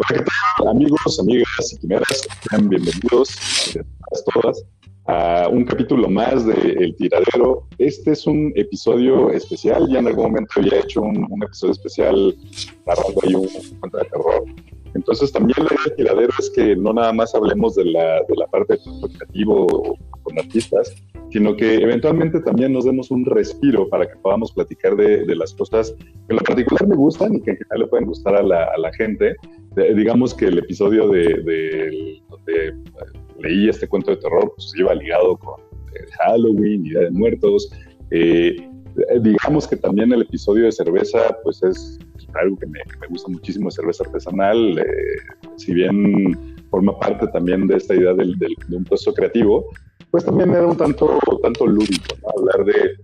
Hola, ¿qué tal, amigos, amigas y quimeras? Sean bienvenidos eh, a todas a un capítulo más de El Tiradero. Este es un episodio especial. Ya en algún momento había hecho un, episodio especial narrando ahí un cuento de terror. Entonces, también la idea del tiradero es que no nada más hablemos de la, de la parte creativo con artistas, sino que eventualmente también nos demos un respiro para que podamos platicar de, de las cosas que en lo particular me gustan y que en general le pueden gustar a la, a la gente. Digamos que el episodio de, donde leí este cuento de terror pues iba ligado con eh, Halloween, Día de Muertos. Eh, digamos que también el episodio de cerveza pues es algo que me, gusta muchísimo, cerveza artesanal, eh, si bien forma parte también de esta idea del, de un proceso creativo, pues también era un tanto, tanto lúdico, hablar de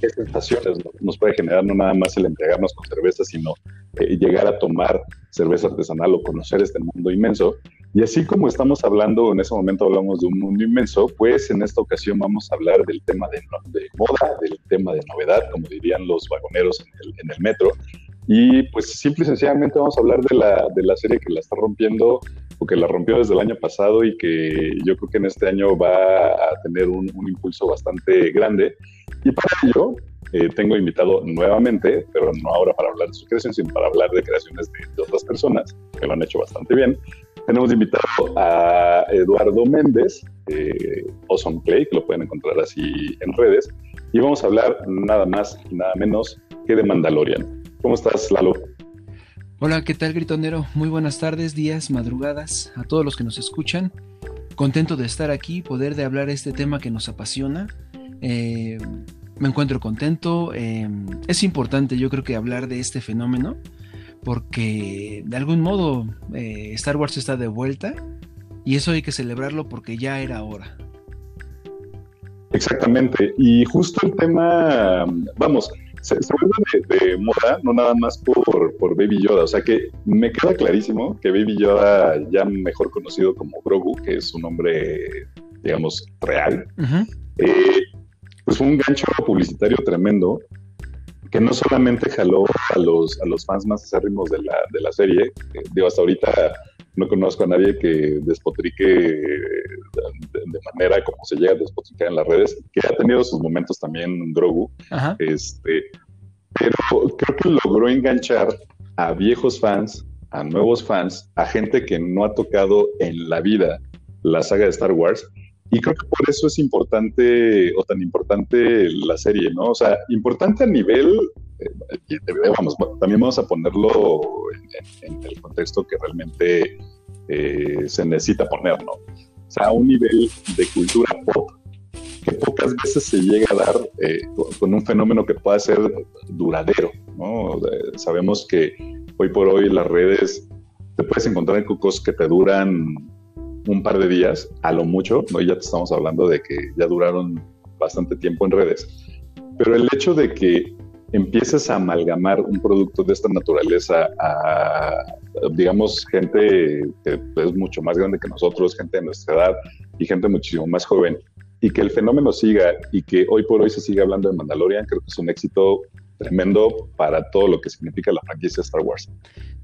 qué sensaciones nos puede generar no nada más el entregarnos con cerveza, sino eh, llegar a tomar cerveza artesanal o conocer este mundo inmenso. Y así como estamos hablando, en ese momento hablamos de un mundo inmenso, pues en esta ocasión vamos a hablar del tema de, de moda, del tema de novedad, como dirían los vagoneros en el, en el metro. Y pues simple y sencillamente vamos a hablar de la, de la serie que la está rompiendo que la rompió desde el año pasado y que yo creo que en este año va a tener un, impulso bastante grande. Y para ello eh, tengo invitado nuevamente, pero no ahora para hablar de su creación, sino para hablar de creaciones de, otras personas que lo han hecho bastante bien. Tenemos invitado a Eduardo Méndez, eh, Awesome Play, que lo pueden encontrar así en redes. Y vamos a hablar nada más y nada menos que de Mandalorian. ¿Cómo estás, Lalo? Hola, ¿qué tal, gritonero? Muy buenas tardes, días, madrugadas, a todos los que nos escuchan. Contento de estar aquí, poder de hablar este tema que nos apasiona. Eh, me encuentro contento. Eh, es importante, yo creo que hablar de este fenómeno, porque de algún modo eh, Star Wars está de vuelta y eso hay que celebrarlo porque ya era hora. Exactamente. Y justo el tema, vamos, se, vuelve de, moda, no nada más por, por, Baby Yoda. O sea que me queda clarísimo que Baby Yoda, ya mejor conocido como Grogu, que es un nombre, digamos, real, eh, pues fue un gancho publicitario tremendo que no solamente jaló a los, a los fans más acérrimos de la, de la serie, eh, digo, hasta ahorita no conozco a nadie que despotrique de, manera como se llega a despotricar en las redes, que ha tenido sus momentos también Grogu, este, pero creo que logró enganchar a viejos fans, a nuevos fans, a gente que no ha tocado en la vida la saga de Star Wars. Y creo que por eso es importante o tan importante la serie, ¿no? O sea, importante a nivel vamos, también vamos a ponerlo en, el contexto que realmente eh, se necesita poner, ¿no? O sea, a un nivel de cultura pop que pocas veces se llega a dar eh, con un fenómeno que pueda ser duradero, ¿no? sabemos que hoy por hoy las redes te puedes encontrar en cocos que te duran un par de días, a lo mucho, ¿no? Ya te estamos hablando de que ya duraron bastante tiempo en redes. Pero el hecho de que empiezas a amalgamar un producto de esta naturaleza a, digamos, gente que es mucho más grande que nosotros, gente de nuestra edad y gente muchísimo más joven, y que el fenómeno siga y que hoy por hoy se siga hablando de Mandalorian, creo que es un éxito tremendo para todo lo que significa la franquicia Star Wars.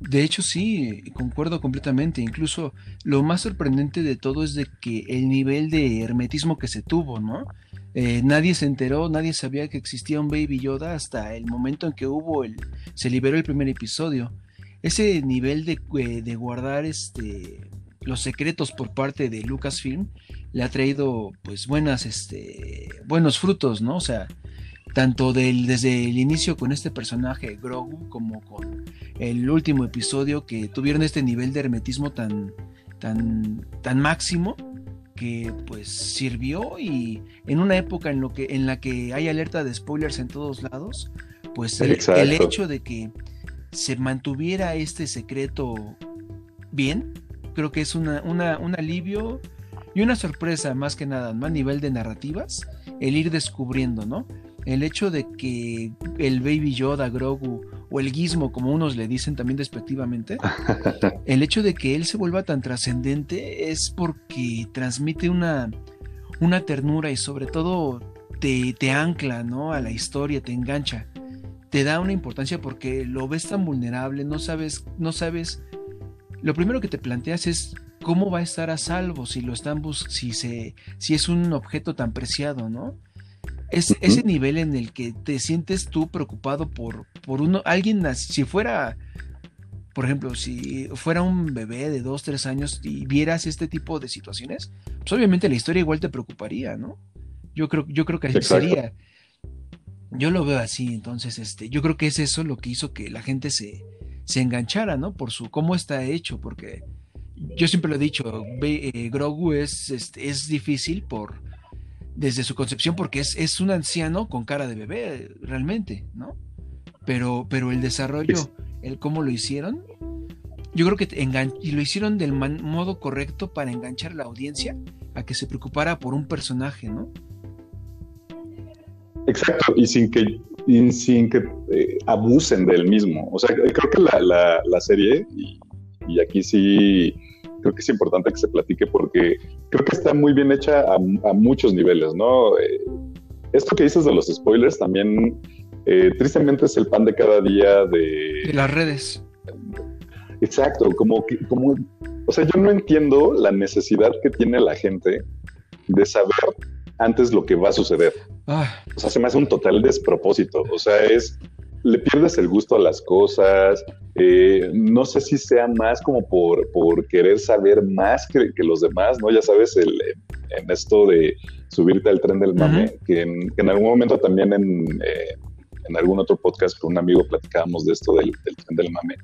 De hecho, sí, concuerdo completamente. Incluso lo más sorprendente de todo es de que el nivel de hermetismo que se tuvo, ¿no? Eh, nadie se enteró, nadie sabía que existía un Baby Yoda hasta el momento en que hubo el, se liberó el primer episodio. Ese nivel de, eh, de guardar este, los secretos por parte de Lucasfilm le ha traído pues buenas, este, buenos frutos, ¿no? O sea, tanto del, desde el inicio con este personaje Grogu como con el último episodio que tuvieron este nivel de hermetismo tan, tan, tan máximo que pues sirvió y en una época en, lo que, en la que hay alerta de spoilers en todos lados, pues el, hecho de que se mantuviera este secreto bien, creo que es una, un alivio y una sorpresa más que nada, ¿no? A nivel de narrativas, el ir descubriendo, ¿no? El hecho de que el Baby Yoda, Grogu o el Gizmo, como unos le dicen también despectivamente, el hecho de que él se vuelva tan trascendente es porque transmite una, una ternura y sobre todo te, te ancla ¿no? a la historia, te engancha, te da una importancia porque lo ves tan vulnerable, no sabes, no sabes lo primero que te planteas es cómo va a estar a salvo si lo están si se si es un objeto tan preciado, ¿no? Es ese nivel en el que te sientes tú preocupado por, por uno, alguien, si fuera, por ejemplo, si fuera un bebé de dos, tres años y vieras este tipo de situaciones, pues obviamente la historia igual te preocuparía, ¿no? Yo creo, yo creo que así sería. Yo lo veo así, entonces, este, yo creo que es eso lo que hizo que la gente se, se enganchara, ¿no? Por su cómo está hecho, porque yo siempre lo he dicho, eh, Grogu es, este, es difícil por desde su concepción porque es, es, un anciano con cara de bebé, realmente, ¿no? Pero, pero el desarrollo, el cómo lo hicieron, yo creo que y lo hicieron del modo correcto para enganchar a la audiencia a que se preocupara por un personaje, ¿no? Exacto, y sin que, sin que eh, abusen del mismo. O sea, creo que la, la, serie, y, y, aquí sí creo que es importante que se platique porque creo que está muy bien hecha a, muchos niveles, ¿no? Eh, esto que dices de los spoilers también, eh, tristemente es el pan de cada día de... De las redes. Exacto, como que, como, o sea, yo no entiendo la necesidad que tiene la gente de saber antes lo que va a suceder. Ah. O sea, se me hace un total despropósito. O sea, es, le pierdes el gusto a las cosas. Eh, no sé si sea más como por, por querer saber más que, los demás, ¿no? Ya sabes, el, en esto de subirte al tren del mame, que, en, algún momento también en, eh, en algún otro podcast con un amigo platicábamos de esto del, tren del mame,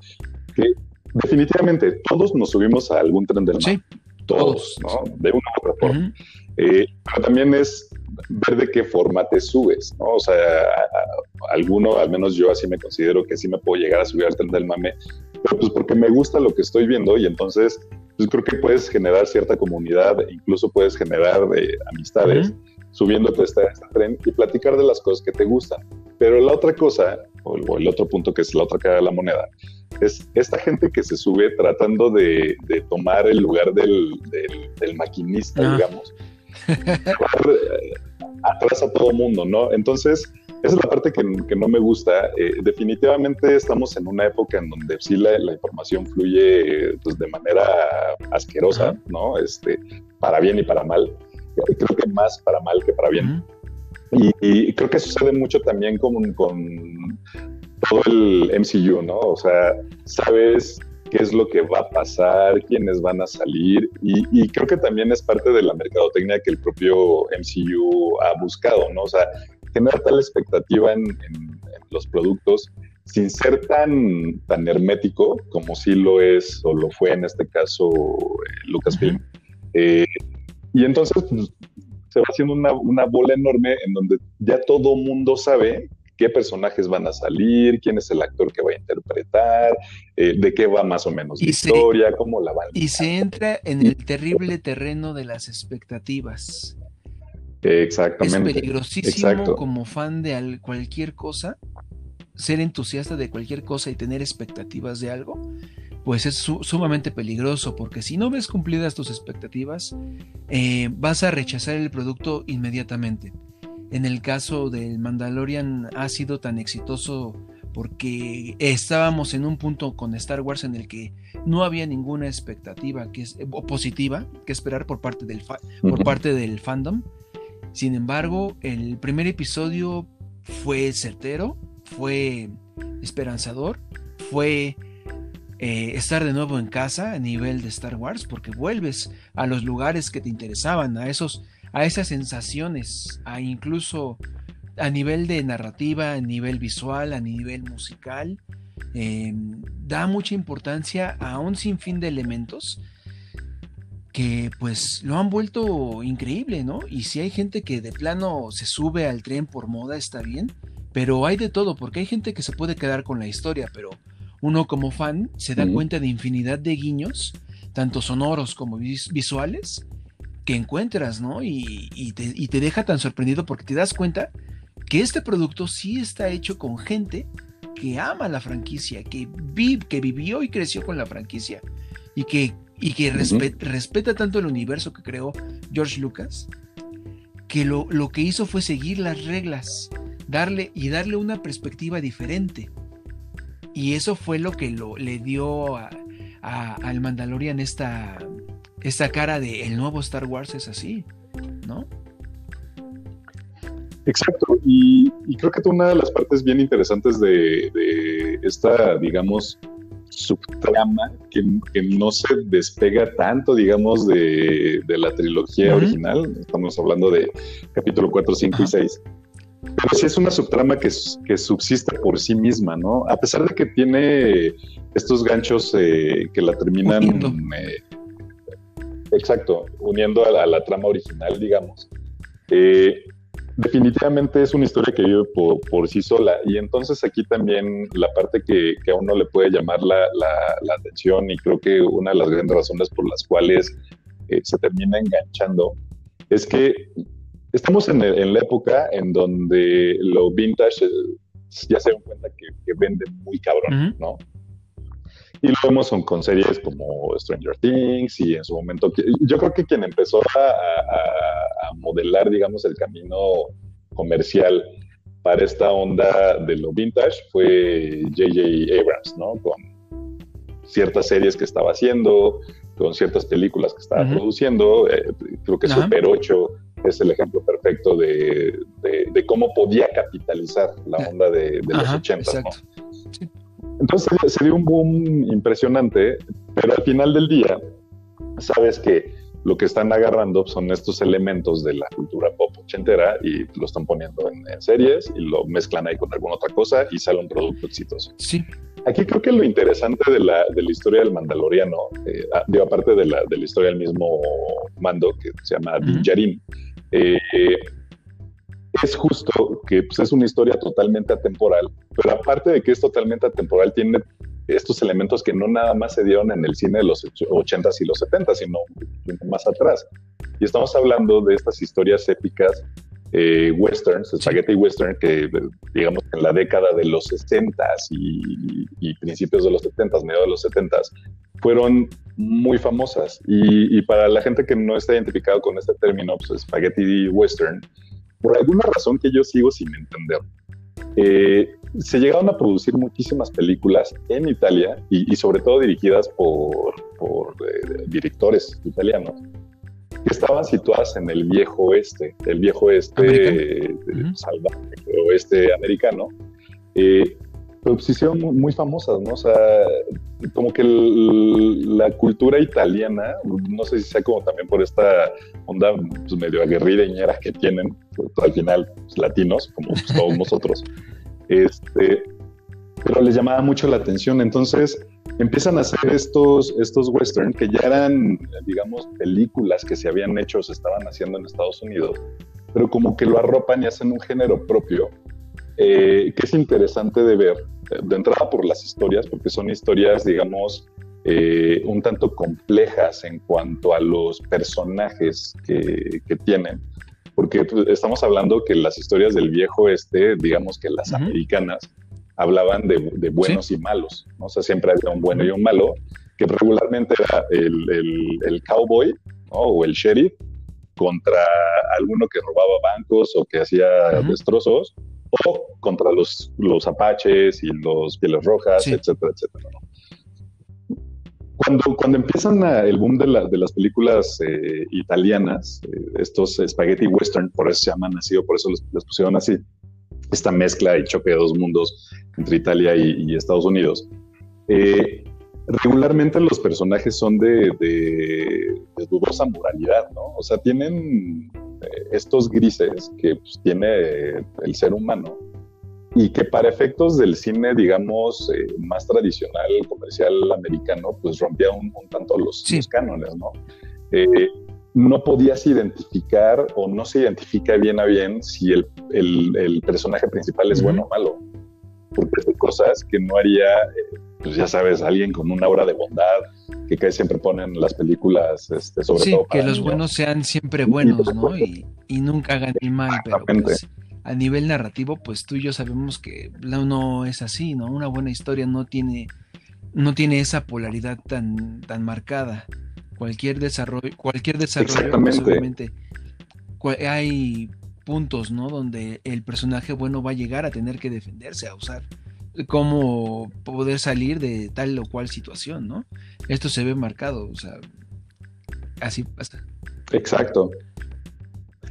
que definitivamente todos nos subimos a algún tren del mame. Todos, ¿no? De una u otra forma. Eh, pero también es ver de qué forma te subes, ¿no? O sea, alguno, al menos yo así me considero que sí me puedo llegar a subir al tren del mame, pero pues porque me gusta lo que estoy viendo y entonces pues creo que puedes generar cierta comunidad, e incluso puedes generar eh, amistades subiéndote a este, este, tren y platicar de las cosas que te gustan. Pero la otra cosa, o, el otro punto que es la otra cara de la moneda, es esta gente que se sube tratando de, tomar el lugar del, maquinista, ah. digamos. atrás a todo mundo, ¿no? Entonces, esa es la parte que, no me gusta. Eh, definitivamente estamos en una época en donde sí la, información fluye pues, de manera asquerosa, ¿no? Este, para bien y para mal. Creo que más para mal que para bien. y, creo que sucede mucho también con, con todo el MCU, ¿no? O sea, sabes qué es lo que va a pasar, quiénes van a salir, y, creo que también es parte de la mercadotecnia que el propio MCU ha buscado, ¿no? O sea, generar tal expectativa en, los productos sin ser tan, tan hermético como sí lo es o lo fue en este caso eh, Lucasfilm. Eh, y entonces pues, se va haciendo una, una, bola enorme en donde ya todo mundo sabe qué personajes van a salir, quién es el actor que va a interpretar, eh, de qué va más o menos la historia, cómo la va a Y se entra en el terrible terreno de las expectativas. Exactamente. Es peligrosísimo como fan de cualquier cosa, ser entusiasta de cualquier cosa y tener expectativas de algo, pues es sumamente peligroso porque si no ves cumplidas tus expectativas, eh, vas a rechazar el producto inmediatamente en el caso del Mandalorian ha sido tan exitoso porque estábamos en un punto con Star Wars en el que no había ninguna expectativa que es, positiva que esperar por parte del, por parte del fandom. Sin embargo, el primer episodio fue certero, fue esperanzador, fue eh, estar de nuevo en casa a nivel de Star Wars, porque vuelves a los lugares que te interesaban, a esos a esas sensaciones, a incluso a nivel de narrativa, a nivel visual, a nivel musical. Em, da mucha importancia a un sinfín de elementos que pues lo han vuelto increíble, ¿no? Y si hay gente que de plano se sube al tren por moda, está bien, pero hay de todo, porque hay gente que se puede quedar con la historia, pero uno como fan se da cuenta de infinidad de guiños, tanto sonoros como visuales, que encuentras, ¿no? Y, te, deja tan sorprendido porque te das cuenta que este producto sí está hecho con gente que ama la franquicia, que, que vivió y creció con la franquicia y que, y que respeta tanto el universo que creó George Lucas, que lo, lo, que hizo fue seguir las reglas darle, y darle una perspectiva diferente. Y eso fue lo que lo, le dio a, al Mandalorian esta, esta cara de el nuevo Star Wars es así, ¿no? Exacto, y, creo que una de las partes bien interesantes de, esta, digamos, subtrama que, no se despega tanto, digamos, de, la trilogía original, estamos hablando de capítulo 4, 5 y 6, pero sí es una subtrama que, que, subsiste por sí misma, ¿no? A pesar de que tiene estos ganchos eh, que la terminan... Eh, exacto, uniendo a la, trama original, digamos. Eh, definitivamente es una historia que vive por, sí sola. Y entonces aquí también la parte que, a uno le puede llamar la, atención y creo que una de las grandes razones por las cuales se termina enganchando es que estamos en, la época en donde lo vintage ya se dan cuenta que, vende muy cabrón, ¿no? Y lo vemos con, series como Stranger Things y en su momento, yo creo que quien empezó a, modelar, digamos, el camino comercial para esta onda de lo vintage fue J.J. Abrams, ¿no? Con ciertas series que estaba haciendo, con ciertas películas que estaba produciendo, eh, creo que Super 8 es el ejemplo perfecto de, cómo podía capitalizar la onda de, los 80. Entonces se dio un boom impresionante, pero al final del día, sabes que lo que están agarrando son estos elementos de la cultura pop ochentera y lo están poniendo en, series y lo mezclan ahí con alguna otra cosa y sale un producto exitoso. Sí. Aquí creo que lo interesante de la, de la historia del Mandaloriano, eh, ah, digo, aparte de la, de la historia del mismo mando que se llama Din eh, es justo que pues, es una historia totalmente atemporal, pero aparte de que es totalmente atemporal, tiene estos elementos que no nada más se dieron en el cine de los 80s y los 70s, sino más atrás. Y estamos hablando de estas historias épicas eh, westerns, spaghetti western, que digamos en la década de los 60s y, principios de los 70s, medio de los 70s, fueron muy famosas. Y, para la gente que no está identificado con este término, pues spaghetti western, por alguna razón que yo sigo sin entender, eh, se llegaron a producir muchísimas películas en Italia y, sobre todo dirigidas por, eh, directores italianos que estaban situadas en el viejo oeste, el viejo oeste eh, salvaje, el oeste americano. Eh, pues hicieron muy, famosas, ¿no? O sea, como que la cultura italiana, no sé si sea como también por esta onda pues, medio aguerrida que tienen, al final, pues, latinos, como pues, todos nosotros, este, pero les llamaba mucho la atención. Entonces empiezan a hacer estos, estos western que ya eran, digamos, películas que se habían hecho o se estaban haciendo en Estados Unidos, pero como que lo arropan y hacen un género propio, eh, que es interesante de ver, de entrada por las historias, porque son historias, digamos, eh, un tanto complejas en cuanto a los personajes que, que tienen. Porque pues, estamos hablando que las historias del viejo este, digamos que las americanas, hablaban de, buenos y malos, ¿no? O sea, siempre había un bueno y un malo, que regularmente era el, cowboy o el sheriff contra alguno que robaba bancos o que hacía destrozos, o contra los, los apaches y los pieles rojas, etcétera, etcétera. Cuando, cuando empiezan el boom de, de las películas eh, italianas, eh, estos spaghetti western, por eso se llaman así o por eso les, pusieron así, esta mezcla y choque de dos mundos entre Italia y, Estados Unidos, eh, regularmente los personajes son de, de, dudosa moralidad, ¿no? O sea, tienen estos grises que pues, tiene el ser humano y que para efectos del cine, digamos, eh, más tradicional, comercial americano, pues rompía un, tanto los, cánones, ¿no? Eh, no podías identificar o no se identifica bien a bien si el, el, personaje principal es bueno o malo, porque son cosas que no haría, eh, pues ya sabes, alguien con una obra de bondad, que casi siempre ponen las películas, este, sobre todo. que los buenos sean siempre buenos, ¿no? Y, y nunca hagan el mal, pero pues, a nivel narrativo, pues tú y yo sabemos que no es así, ¿no? Una buena historia no tiene, no tiene esa polaridad tan, tan marcada. Cualquier desarrollo, cualquier desarrollo, obviamente, hay puntos, ¿no? Donde el personaje bueno va a llegar a tener que defenderse, a usar cómo poder salir de tal o cual situación, ¿no? Esto se ve marcado, o sea, así pasa. Exacto.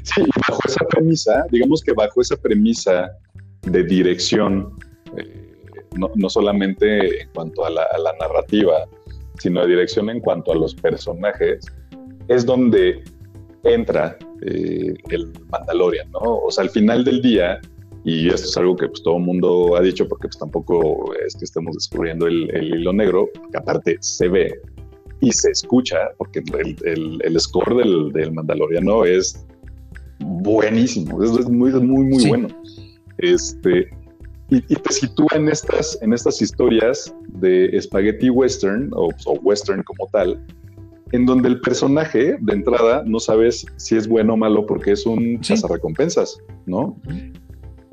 Sí, bajo esa premisa, digamos que bajo esa premisa de dirección, eh, no, solamente en cuanto a la, narrativa, sino de dirección en cuanto a los personajes, es donde entra eh, el Mandalorian, ¿no? O sea, al final del día, y esto es algo que pues, todo el mundo ha dicho porque pues, tampoco es que estemos descubriendo el, hilo negro, que aparte se ve y se escucha, porque el, score del, del, Mandaloriano es buenísimo, es, muy, muy, muy bueno. Este, y, te sitúa en estas, en estas historias de spaghetti western o, western como tal, en donde el personaje de entrada no sabes si es bueno o malo porque es un ¿Sí? cazarrecompensas, ¿no?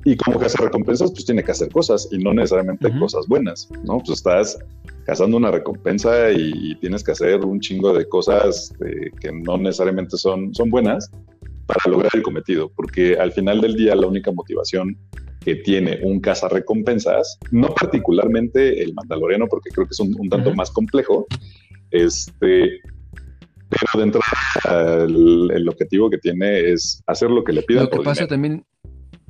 Y como recompensas, pues tiene que hacer cosas y no necesariamente cosas buenas, ¿no? Pues estás cazando una recompensa y tienes que hacer un chingo de cosas eh, que no necesariamente son, son buenas para lograr el cometido, porque al final del día la única motivación que tiene un recompensas, no particularmente el mandaloriano, porque creo que es un, tanto más complejo, este, pero dentro del el objetivo que tiene es hacer lo que le pida. Lo que pasa también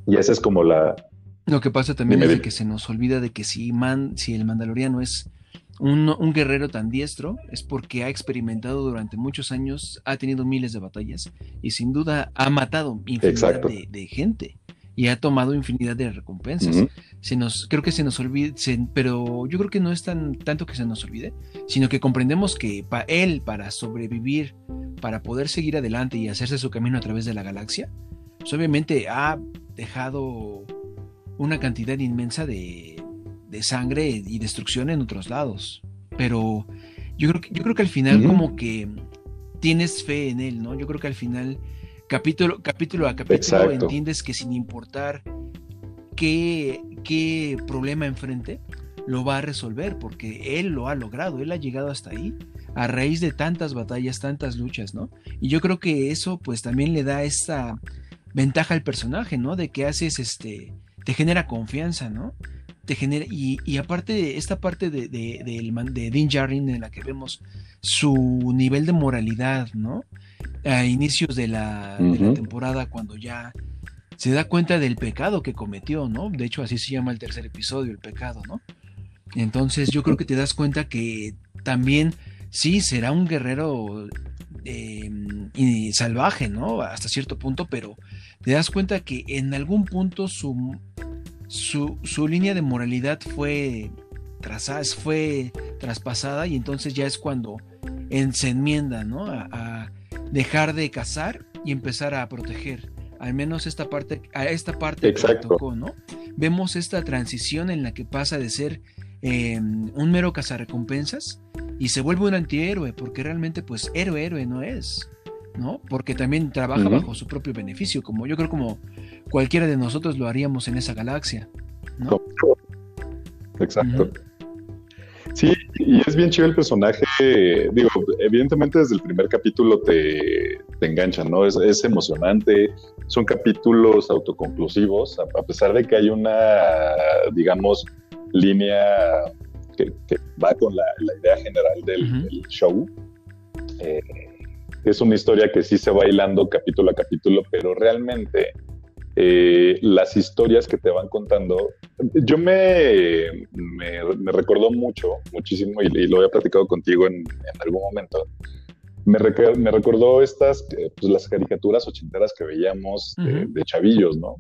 y esa es como la... Lo que pasa también es que se nos olvida de que si, man, si el mandaloriano es un, guerrero tan diestro, es porque ha experimentado durante muchos años, ha tenido miles de batallas y sin duda ha matado infinidad de, gente y ha tomado infinidad de recompensas. Se nos, creo que se nos olvida, pero yo creo que no es tan tanto que se nos olvide, sino que comprendemos que para él, para sobrevivir, para poder seguir adelante y hacerse su camino a través de la galaxia, pues obviamente ha dejado una cantidad inmensa de, sangre y destrucción en otros lados. Pero yo creo que, yo creo que al final como que tienes fe en él, ¿no? Yo creo que al final, capítulo, capítulo a capítulo, entiendes que sin importar qué, qué problema enfrente, lo va a resolver, porque él lo ha logrado, él ha llegado hasta ahí a raíz de tantas batallas, tantas luchas, ¿no? Y yo creo que eso pues también le da esta ventaja al personaje, ¿no? De que haces, este, te genera confianza, ¿no? Te genera, y, y aparte, esta parte de, de, de, de Dean Jarrin en la que vemos su nivel de moralidad, ¿no? A inicios de la, de la temporada, cuando ya se da cuenta del pecado que cometió, ¿no? De hecho, así se llama el tercer episodio, el pecado, ¿no? Entonces yo creo que te das cuenta que también sí será un guerrero Em, y salvaje, ¿no? Hasta cierto punto, pero te das cuenta que en algún punto su, su, línea de moralidad fue fue traspasada y entonces ya es cuando se enmienda, ¿no? A, dejar de cazar y empezar a proteger. Al menos esta parte, a esta parte que tocó, ¿no? Vemos esta transición en la que pasa de ser em, un mero cazarrecompensas y se vuelve un antihéroe, porque realmente pues héroe, héroe no es, ¿no? Porque también trabaja bajo su propio beneficio, como yo creo como cualquiera de nosotros lo haríamos en esa galaxia, ¿no? Exacto. Sí, y es bien chido el personaje, digo, evidentemente desde el primer capítulo te, te enganchan, ¿no? Es, es, emocionante, son capítulos autoconclusivos, a pesar de que hay una, digamos, línea que, va con la, idea general del, show. Eh, es una historia que sí se va hilando capítulo a capítulo, pero realmente eh, las historias que te van contando, yo me, me, recordó mucho, muchísimo, y, lo había platicado contigo en, algún momento. Me, me recordó estas, eh, pues las caricaturas ochenteras que veíamos de, chavillos, ¿no?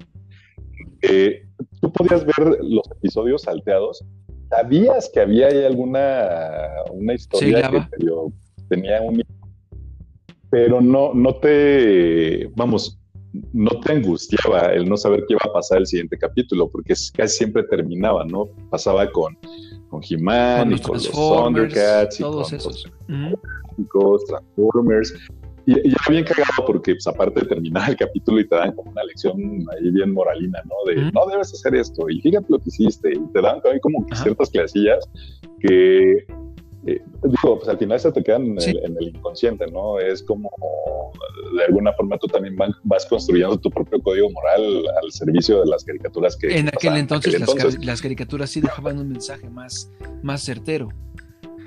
tú podías ver los episodios salteados ¿Sabías que había ahí alguna una historia que tenía un pero no, no te, vamos, no te angustiaba el no saber qué iba a pasar el siguiente capítulo, porque casi siempre terminaba, ¿no? Pasaba con, con He-Man y con los Thundercats y todos esos. Los Transformers. Y, ya bien cagado porque, pues, aparte de terminar el capítulo y te dan como una lección ahí bien moralina, ¿no? De no debes hacer esto y fíjate lo que hiciste. Y te dan también como ciertas clasillas que eh, digo, pues al final se te quedan en, el, inconsciente, ¿no? Es como, de alguna forma tú también vas construyendo tu propio código moral al servicio de las caricaturas que... En aquel entonces, Las, caricaturas sí dejaban un mensaje más, más certero.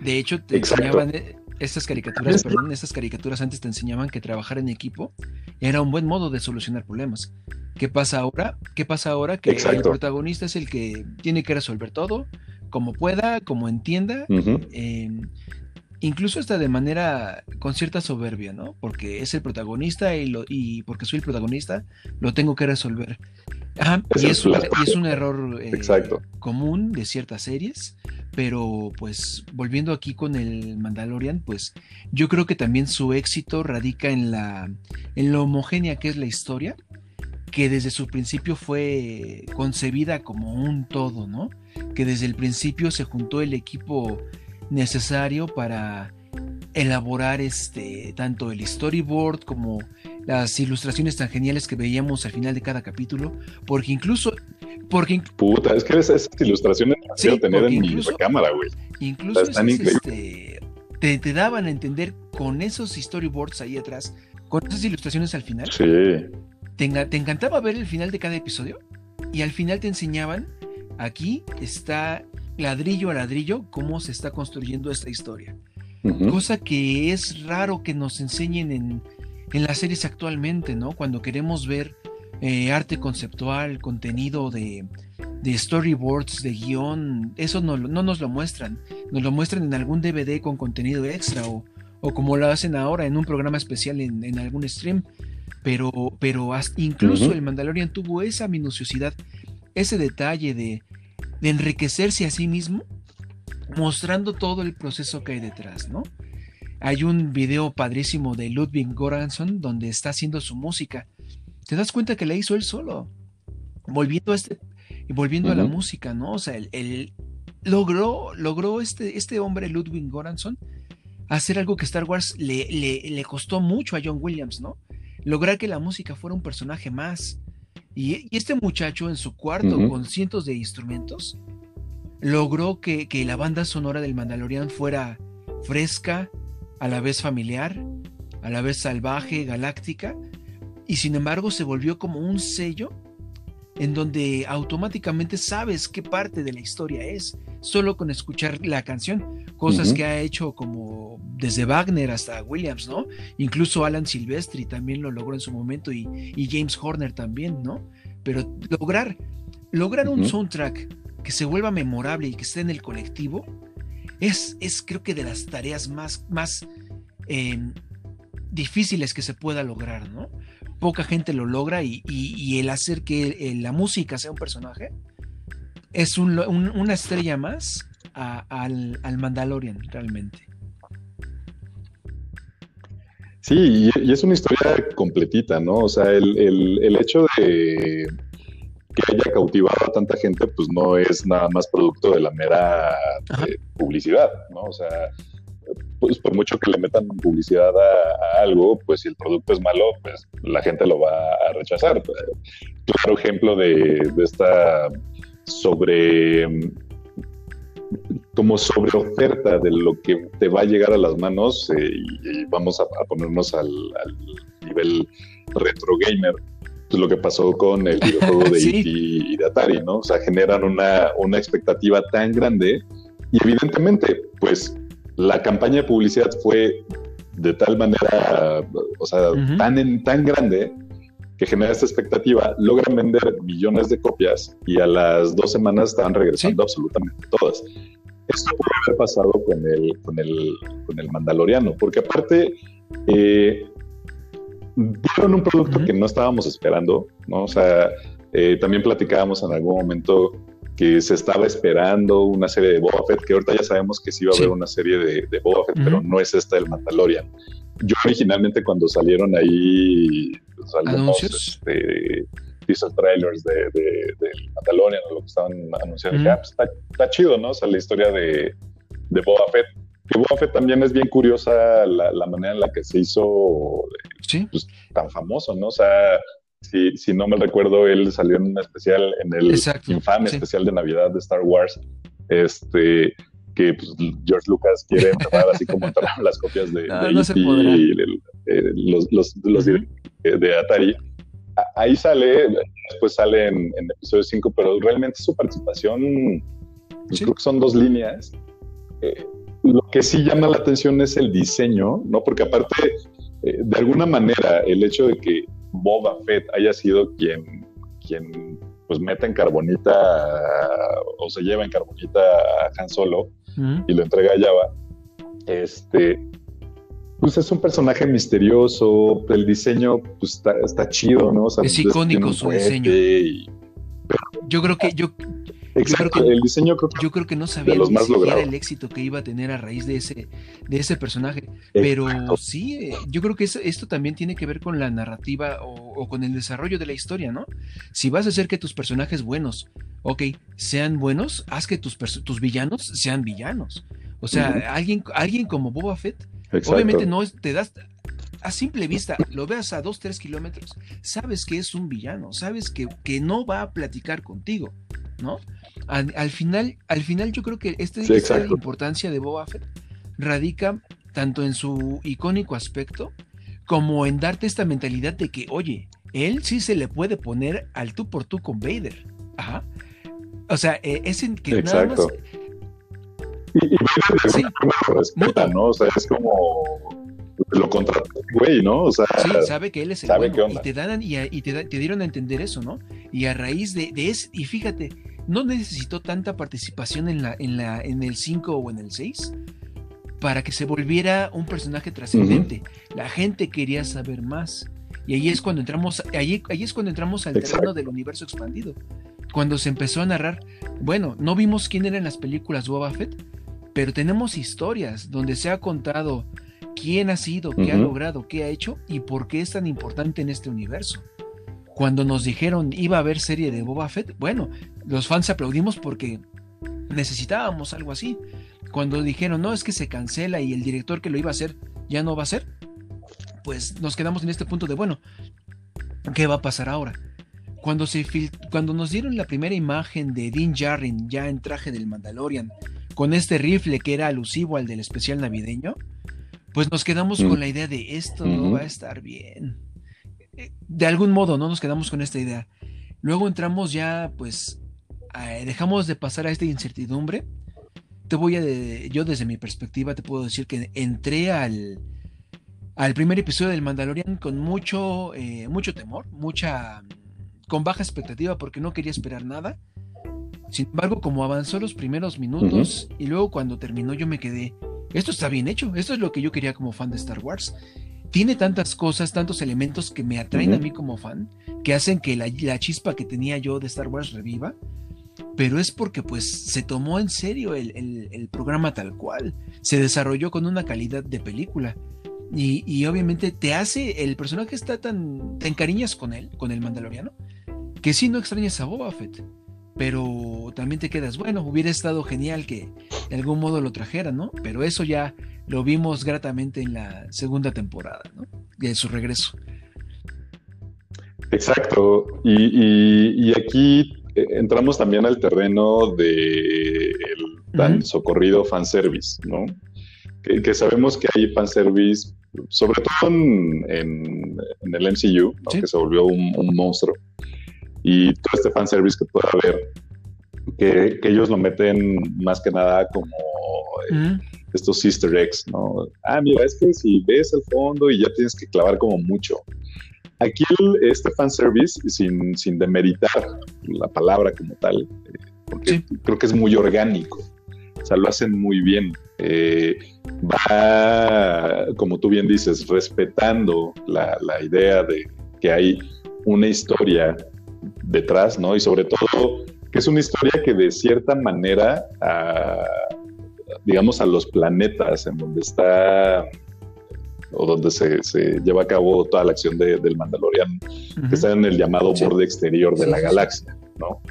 De hecho, te enseñaban, eh, estas caricaturas, perdón, estas caricaturas antes te enseñaban que trabajar en equipo era un buen modo de solucionar problemas. ¿Qué pasa ahora? ¿Qué pasa ahora? Que el protagonista es el que tiene que resolver todo, como pueda, como entienda, em, incluso hasta de manera con cierta soberbia, ¿no? Porque es el protagonista y, lo, y porque soy el protagonista, lo tengo que resolver. y, es, un error eh, común de ciertas series, pero pues volviendo aquí con el Mandalorian, pues yo creo que también su éxito radica en la en lo homogénea que es la historia, que desde su principio fue concebida como un todo, ¿no? Que desde el principio se juntó el equipo necesario para elaborar este tanto el storyboard como las ilustraciones tan geniales que veíamos al final de cada capítulo, porque incluso porque puta, es que esas ilustraciones sí, tener en mi cámara, güey. Incluso este, te, te, daban a entender con esos storyboards ahí atrás, con esas ilustraciones al final. Sí. Te, te encantaba ver el final de cada episodio y al final te enseñaban Aquí está ladrillo a ladrillo cómo se está construyendo esta historia. Cosa que es raro que nos enseñen en, las series actualmente, ¿no? Cuando queremos ver eh, arte conceptual, contenido de, storyboards, de guion, eso no, nos lo muestran. Nos lo muestran en algún DVD con contenido extra o, como lo hacen ahora en un programa especial en, algún stream. Pero, pero incluso el Mandalorian tuvo esa minuciosidad, ese detalle de, de enriquecerse a sí mismo, mostrando todo el proceso que hay detrás, ¿no? Hay un video padrísimo de Ludwig Goranson donde está haciendo su música. Te das cuenta que la hizo él solo, volviendo a este, volviendo a la música, ¿no? O sea, él, logró, logró este, este hombre Ludwig Goranson hacer algo que Star Wars le, le, costó mucho a John Williams, ¿no? Lograr que la música fuera un personaje más, y, este muchacho en su cuarto con cientos de instrumentos logró que, la banda sonora del Mandalorian fuera fresca, a la vez familiar, a la vez salvaje, galáctica, y sin embargo se volvió como un sello en donde automáticamente sabes qué parte de la historia es, solo con escuchar la canción, cosas que ha hecho como desde Wagner hasta Williams, ¿no? Incluso Alan Silvestri también lo logró en su momento y, James Horner también, ¿no? Pero lograr, lograr un soundtrack que se vuelva memorable y que esté en el colectivo es, es creo que de las tareas más, más em, difíciles que se pueda lograr, ¿no? Poca gente lo logra y, el hacer que la música sea un personaje es una estrella más al, al Mandalorian realmente. Sí, y, es una historia completita, ¿no? O sea, el, el, hecho de que haya cautivado a tanta gente, pues no es nada más producto de la mera eh, publicidad, ¿no? O sea, pues por mucho que le metan publicidad a, algo, pues si el producto es malo, pues la gente lo va a rechazar. Claro ejemplo de, de esta sobre como sobre oferta de lo que te va a llegar a las manos eh, y, vamos a, ponernos al, nivel retro gamer lo que pasó con el videojuego de E.T. y de Atari, ¿no? O sea, generan una, una expectativa tan grande y evidentemente, pues la campaña de publicidad fue de tal manera, o sea, tan, tan grande que genera esta expectativa, logran vender millones de copias y a las dos semanas estaban regresando absolutamente todas. Esto puede haber pasado con el, con el, con el Mandaloriano, porque aparte eh, dieron un producto que no estábamos esperando, ¿no? O sea, eh, también platicábamos en algún momento que se estaba esperando una serie de Boba Fett, que ahorita ya sabemos que sí va a haber una serie de, de Boba Fett, pero no es esta del Mandalorian. Yo originalmente cuando salieron ahí pues, algunos este, teaser trailers de, de, Mandalorian o lo que estaban anunciando, mm. pues, está, chido, ¿no? O sea, la historia de, de Boba Fett. Que Boba Fett también es bien curiosa la, manera en la que se hizo pues, tan famoso, ¿no? O sea, si, si, no me recuerdo, él salió en un especial, en el infame especial de Navidad de Star Wars, este, que pues, George Lucas quiere enterrar así como enterraron las copias de, No, de no podrá. y el- el- los, los, los Ujú. de, de Atari. A- Ahí sale, después sale en, en episodio 5, pero realmente su participación, pues, Sí. creo que son dos líneas. Eh, lo que sí llama la atención es el diseño, ¿no? Porque aparte, eh, de alguna manera, el hecho de que Boba Fett haya sido quien, quien pues meta en carbonita o se lleva en carbonita a Han Solo Y lo entrega a Java, este, pues es un personaje misterioso, el diseño pues está, está chido, ¿no? O sea, Es pues, icónico su diseño. y- Yo creo que yo, exacto, que- el diseño creo que yo creo que no sabía ni siquiera el éxito que iba a tener a raíz de ese, de ese personaje. Pero Exacto. sí, eh, yo creo que esto también tiene que ver con la narrativa o, o con el desarrollo de la historia, ¿no? Si vas a hacer que tus personajes buenos, ok, sean buenos, haz que tus, tus villanos sean villanos. O sea, alguien, alguien como Boba Fett, Exacto. obviamente no es, te das a simple vista, lo veas a 2, 3 kilómetros, sabes que es un villano, sabes que, que no va a platicar contigo, ¿no? Al, al final, al final yo creo que este, Sí, esta exacto. importancia de Boba Fett radica tanto en su icónico aspecto como en darte esta mentalidad de que, oye, él sí se le puede poner al tú por tú con Vader. Ajá. O sea, eh, es en que nada más Exacto. Y, y Vader de Sí. alguna forma lo respeta, ¿no? O sea, es como lo contrata, güey, ¿no? O sea, Sí, sabe que él es el sabe bueno, qué onda. y te dan y, a- y te, da- te dieron a entender eso, ¿no? Y a raíz de, de eso, y fíjate, no necesitó tanta participación en la, en la, en el 5 o en el 6 para que se volviera un personaje trascendente. La gente quería saber más. Y ahí es cuando entramos, ahí, ahí es cuando entramos al terreno del universo expandido. Cuando se empezó a narrar, bueno, no vimos quién era en las películas Boba Fett, pero tenemos historias donde se ha contado quién ha sido, qué ha logrado, qué ha hecho y por qué es tan importante en este universo. Cuando nos dijeron iba a haber serie de Boba Fett, bueno, los fans aplaudimos porque necesitábamos algo así. Cuando dijeron, no, es que se cancela y el director que lo iba a hacer ya no va a ser, pues nos quedamos en este punto de, bueno, ¿qué va a pasar ahora? Cuando, se cuando nos dieron la primera imagen de Dean Jarrin ya en traje del Mandalorian, con este rifle que era alusivo al del especial navideño, pues nos quedamos Mm. con la idea de esto no va a estar bien. Eh, De algún modo, ¿no? Nos quedamos con esta idea. Luego entramos ya, pues, a- dejamos de pasar a esta incertidumbre. Te voy a, de- yo desde mi perspectiva te puedo decir que entré al, al primer episodio del Mandalorian con mucho, eh, mucho temor, mucha, con baja expectativa porque no quería esperar nada. Sin embargo, como avanzó los primeros minutos y luego cuando terminó yo me quedé, esto está bien hecho, esto es lo que yo quería como fan de Star Wars. Tiene tantas cosas, tantos elementos que me atraen a mí como fan, que hacen que la, la chispa que tenía yo de Star Wars reviva, pero es porque pues se tomó en serio el, el- el programa tal cual, se desarrolló con una calidad de película. Y, y obviamente te hace, el personaje está tan, te encariñas con él, con el mandaloriano, que sí no extrañas a Boba Fett, pero también te quedas, bueno, hubiera estado genial que de algún modo lo trajeran, ¿no? Pero eso ya lo vimos gratamente en la segunda temporada, ¿no? De su regreso. Exacto. Y, y- y aquí eh, entramos también al terreno del tan Ujú. socorrido fanservice, ¿no? Que, que sabemos que hay fanservice, sobre todo en, en- en el MCU, ¿no? Sí. que se volvió un, un monstruo. Y todo este fanservice que puede haber, que, que ellos lo meten más que nada como eh, Ujú. estos easter eggs, ¿no? Ah, mira, es que si ves el fondo y ya tienes que clavar como mucho. Aquí el- este fanservice, sin, sin demeritar la palabra como tal, eh, porque Sí. creo que es muy orgánico, o sea, lo hacen muy bien. Eh, va, como tú bien dices, respetando la, la idea de que hay una historia detrás, ¿no? Y sobre todo que es una historia que de cierta manera, digamos, a los planetas en donde está o donde se, se lleva a cabo toda la acción de- del Mandalorian, que está en el llamado Sí. borde exterior de Sí, la sí. galaxia, ¿no?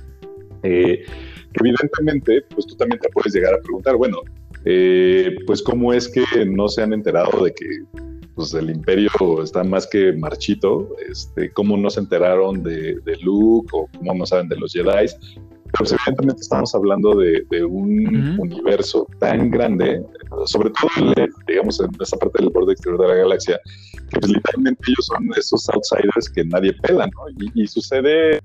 Eh, que evidentemente, pues tú también te puedes llegar a preguntar, bueno, eh, pues cómo es que no se han enterado de que pues el imperio está más que marchito, este, cómo no se enteraron de, de Luke o cómo no saben de los Jedi. pero evidentemente estamos hablando de, un universo tan grande, sobre todo, digamos, en esa parte del borde exterior de la galaxia, que pues, literalmente ellos son esos outsiders que nadie pela, ¿no? y sucede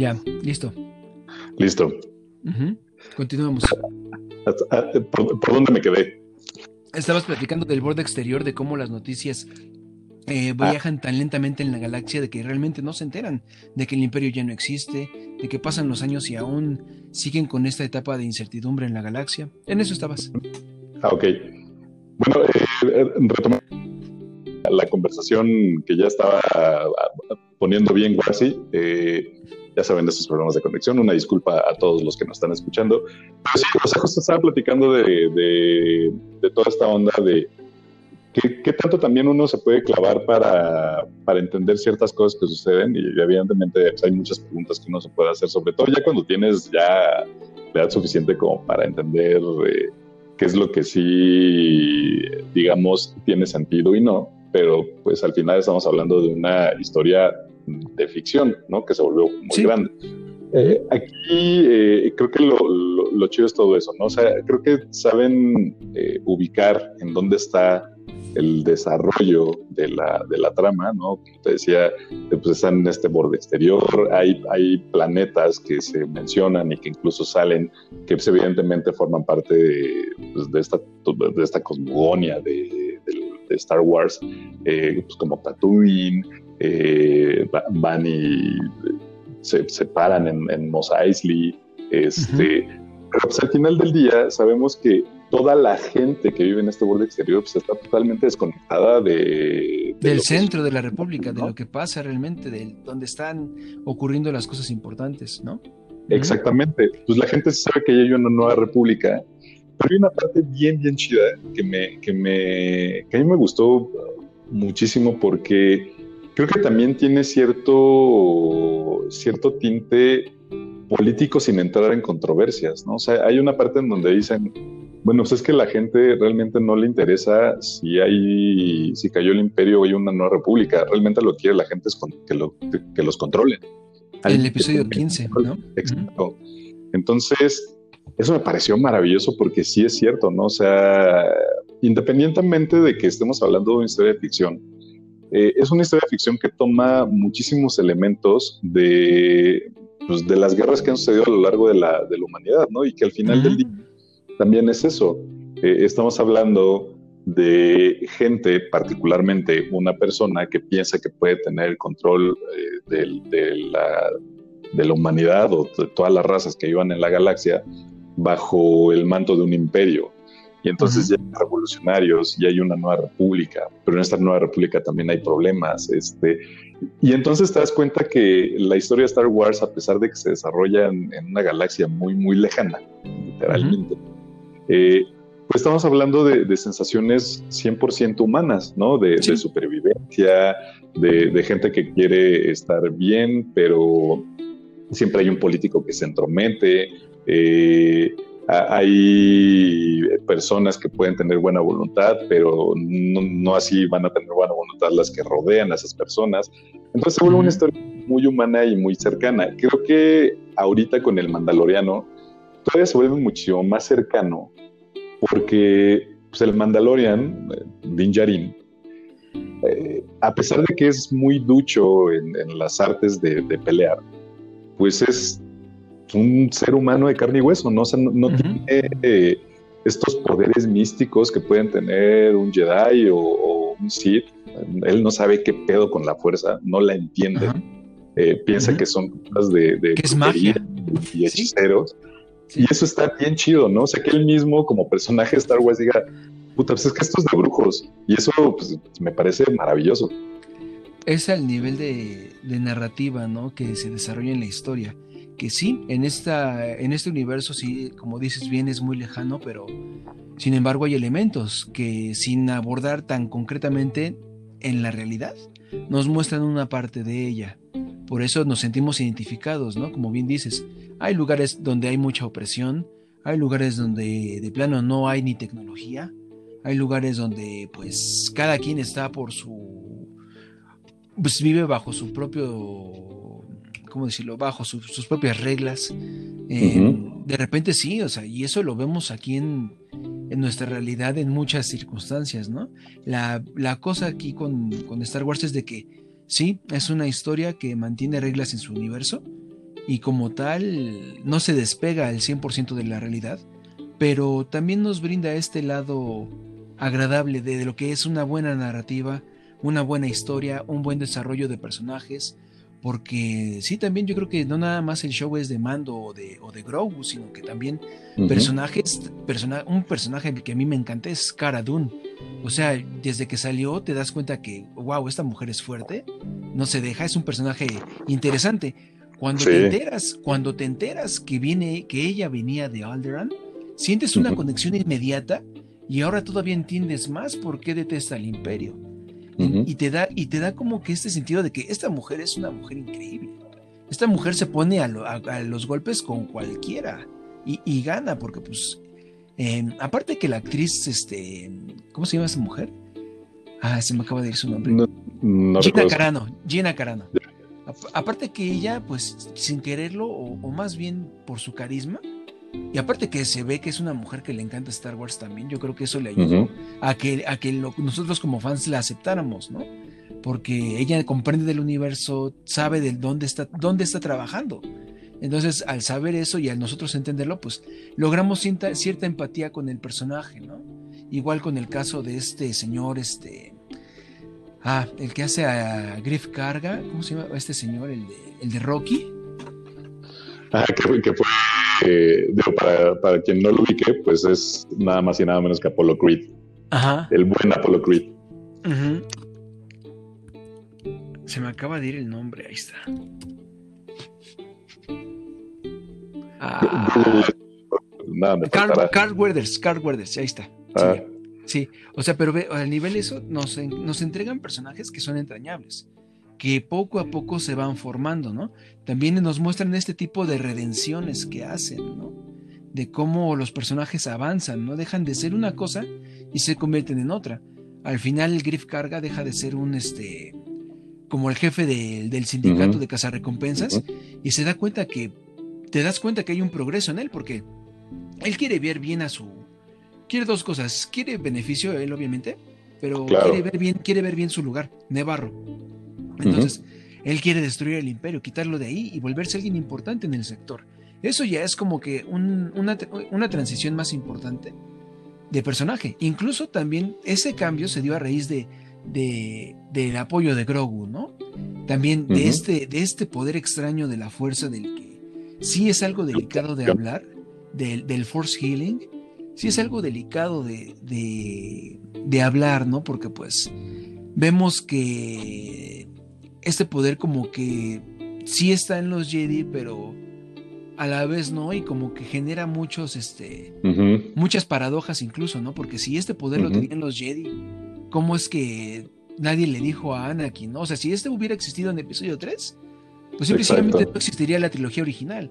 Ya, listo. Listo. Continuamos. ¿Por, dónde me quedé? Estabas platicando del borde exterior, de cómo las noticias eh, ah. viajan tan lentamente en la galaxia de que realmente no se enteran de que el imperio ya no existe, de que pasan los años y aún siguen con esta etapa de incertidumbre en la galaxia. En eso estabas. Ah, ok. Bueno, eh, retomando la conversación que ya estaba poniendo bien Guarsi, eh, ya saben de estos problemas de conexión. Una disculpa a todos los que nos están escuchando. Pero sí, o sea, justo estaba platicando de, toda esta onda de qué, tanto también uno se puede clavar para, entender ciertas cosas que suceden. Y evidentemente pues, hay muchas preguntas que uno se puede hacer, sobre todo ya cuando tienes ya la edad suficiente como para entender eh, qué es lo que sí, digamos, tiene sentido y no. Pero pues al final estamos hablando de una historia de ficción, ¿no? Que se volvió muy grande. Eh, aquí eh, creo que lo, chido es todo eso, ¿no? O sea, creo que saben eh, ubicar en dónde está el desarrollo de la, de la trama, ¿no? Como te decía, pues están en este borde exterior, hay, hay planetas que se mencionan y que incluso salen, que pues, evidentemente forman parte de, pues, de, esta, de esta cosmogonia de, Star Wars, pues como Tatooine, eh, van y se separan en, en Mos Eisley. Este, Pero pues, al final del día sabemos que toda la gente que vive en este borde exterior pues, está totalmente desconectada de, del centro de la República, de lo que pasa realmente, de donde están ocurriendo las cosas importantes, ¿no? Exactamente. Pues la gente sabe que ya hay una nueva república, pero hay una parte bien, bien chida que me, que me, que a mí me gustó muchísimo porque creo que también tiene cierto, cierto tinte político sin entrar en controversias, ¿no? O sea, hay una parte en donde dicen, bueno, pues es que la gente realmente no le interesa si hay, si cayó el imperio o hay una nueva república, realmente lo quiere la gente es que, lo, que los controlen. El episodio 15, ¿no? Exacto. Entonces, eso me pareció maravilloso porque sí es cierto, ¿no? O sea, independientemente de que estemos hablando de una historia de ficción, eh, es una historia de ficción que toma muchísimos elementos de, pues, de las guerras que han sucedido a lo largo de la, de la humanidad, ¿no? Y que al final del día también es eso. Eh, estamos hablando de gente, particularmente una persona que piensa que puede tener el control eh, de, la, de la humanidad o de todas las razas que iban en la galaxia bajo el manto de un imperio. Y entonces ya hay revolucionarios, ya hay una nueva república, pero en esta nueva república también hay problemas. Este, y entonces te das cuenta que la historia de Star Wars, a pesar de que se desarrolla en, una galaxia muy, muy lejana, literalmente, eh, pues estamos hablando de, sensaciones 100% humanas, ¿no? De, supervivencia, de, gente que quiere estar bien, pero siempre hay un político que se entromete. Eh, hay personas que pueden tener buena voluntad, pero no, así van a tener buena voluntad las que rodean a esas personas. Entonces se vuelve una historia muy humana y muy cercana. Creo que ahorita con el Mandaloriano todavía se vuelve mucho más cercano porque pues, el Mandalorian, eh, Din Djarin, eh, a pesar de que es muy ducho en, las artes de, de pelear, pues es un ser humano de carne y hueso, no, no, tiene eh, estos poderes místicos que pueden tener un Jedi o, un Sith. Él no sabe qué pedo con la fuerza, no la entiende. Eh, piensa que son cosas de, de es magia? y hechiceros. Y eso está bien chido, ¿no? O sea, que él mismo, como personaje de Star Wars, diga, puta, pues es que esto es de brujos. Y eso pues, me parece maravilloso. Es el nivel de, de narrativa, ¿no? Que se desarrolla en la historia que sí, en, esta, en este universo sí, como dices bien, es muy lejano, pero sin embargo hay elementos que sin abordar tan concretamente en la realidad, nos muestran una parte de ella. Por eso nos sentimos identificados, ¿no? Como bien dices, hay lugares donde hay mucha opresión, hay lugares donde de plano no hay ni tecnología, hay lugares donde pues cada quien está por su, pues vive bajo su propio, ¿cómo decirlo? Bajo sus propias reglas. Eh, de repente sí, o sea, y eso lo vemos aquí en, en nuestra realidad en muchas circunstancias, ¿no? La, cosa aquí con, con, Star Wars es de que sí, es una historia que mantiene reglas en su universo y como tal no se despega al 100% de la realidad, pero también nos brinda este lado agradable de lo que es una buena narrativa, una buena historia, un buen desarrollo de personajes, porque sí, también yo creo que no nada más el show es de Mando o de, o de Grogu, sino que también personajes, un personaje que a mí me encanta es Cara Dune. O sea, desde que salió te das cuenta que, wow, esta mujer es fuerte, no se deja, es un personaje interesante. Cuando te enteras, cuando te enteras que viene, que ella venía de Alderaan, sientes una conexión inmediata y ahora todavía entiendes más por qué detesta al imperio y, te da, y te da como que este sentido de que esta mujer es una mujer increíble. Esta mujer se pone a, los golpes con cualquiera y, gana, porque pues, aparte que la actriz, este, ¿cómo se llama esa mujer? Ah, se me acaba de ir su nombre. Gina Carano, Gina Carano. Aparte que ella, pues, sin quererlo, o más bien por su carisma, y aparte que se ve que es una mujer que le encanta Star Wars también, yo creo que eso le ayudó a que, a que nosotros como fans la aceptáramos, ¿no? Porque ella comprende del universo, sabe de dónde está, dónde está trabajando. Entonces, al saber eso y al nosotros entenderlo, pues logramos cierta, cierta empatía con el personaje, ¿no? Igual con el caso de este señor, este... Ah, el que hace a Griff Carga, ¿cómo se llama este señor? El de, el de Rocky. Ah, que, que fue para, quien no lo ubique, pues es nada más y nada menos que Apollo Creed. Ajá. El buen Apollo Creed. Se me acaba de ir el nombre, ahí está. Ah. Carl, Carl Weathers, Carl ahí está. Ah. Sí, o sea, pero al nivel eso nos, nos entregan personajes que son entrañables que poco a poco se van formando, ¿no? También nos muestran este tipo de redenciones que hacen, ¿no? De cómo los personajes avanzan, ¿no? Dejan de ser una cosa y se convierten en otra. Al final el Griff Carga deja de ser un, este, como el jefe del sindicato de cazarrecompensas y se da cuenta que, te das cuenta que hay un progreso en él porque él quiere ver bien a su, quiere dos cosas, quiere beneficio él obviamente, pero quiere ver bien, quiere ver bien su lugar, Nevarro entonces, él quiere destruir el imperio, quitarlo de ahí y volverse alguien importante en el sector. Eso ya es como que una, transición más importante de personaje. Incluso también ese cambio se dio a raíz de, del apoyo de Grogu, ¿no? También de, este, de este poder extraño de la fuerza del que sí es algo delicado de hablar, del, del Force Healing, sí es algo delicado de, de hablar, ¿no? Porque pues vemos que este poder como que sí está en los Jedi, pero a la vez no, y como que genera muchos, este, muchas paradojas incluso, ¿no? Porque si este poder lo tenían los Jedi, ¿cómo es que nadie le dijo a Anakin, ¿no? O sea, si este hubiera existido en episodio 3, pues simplemente no existiría la trilogía original.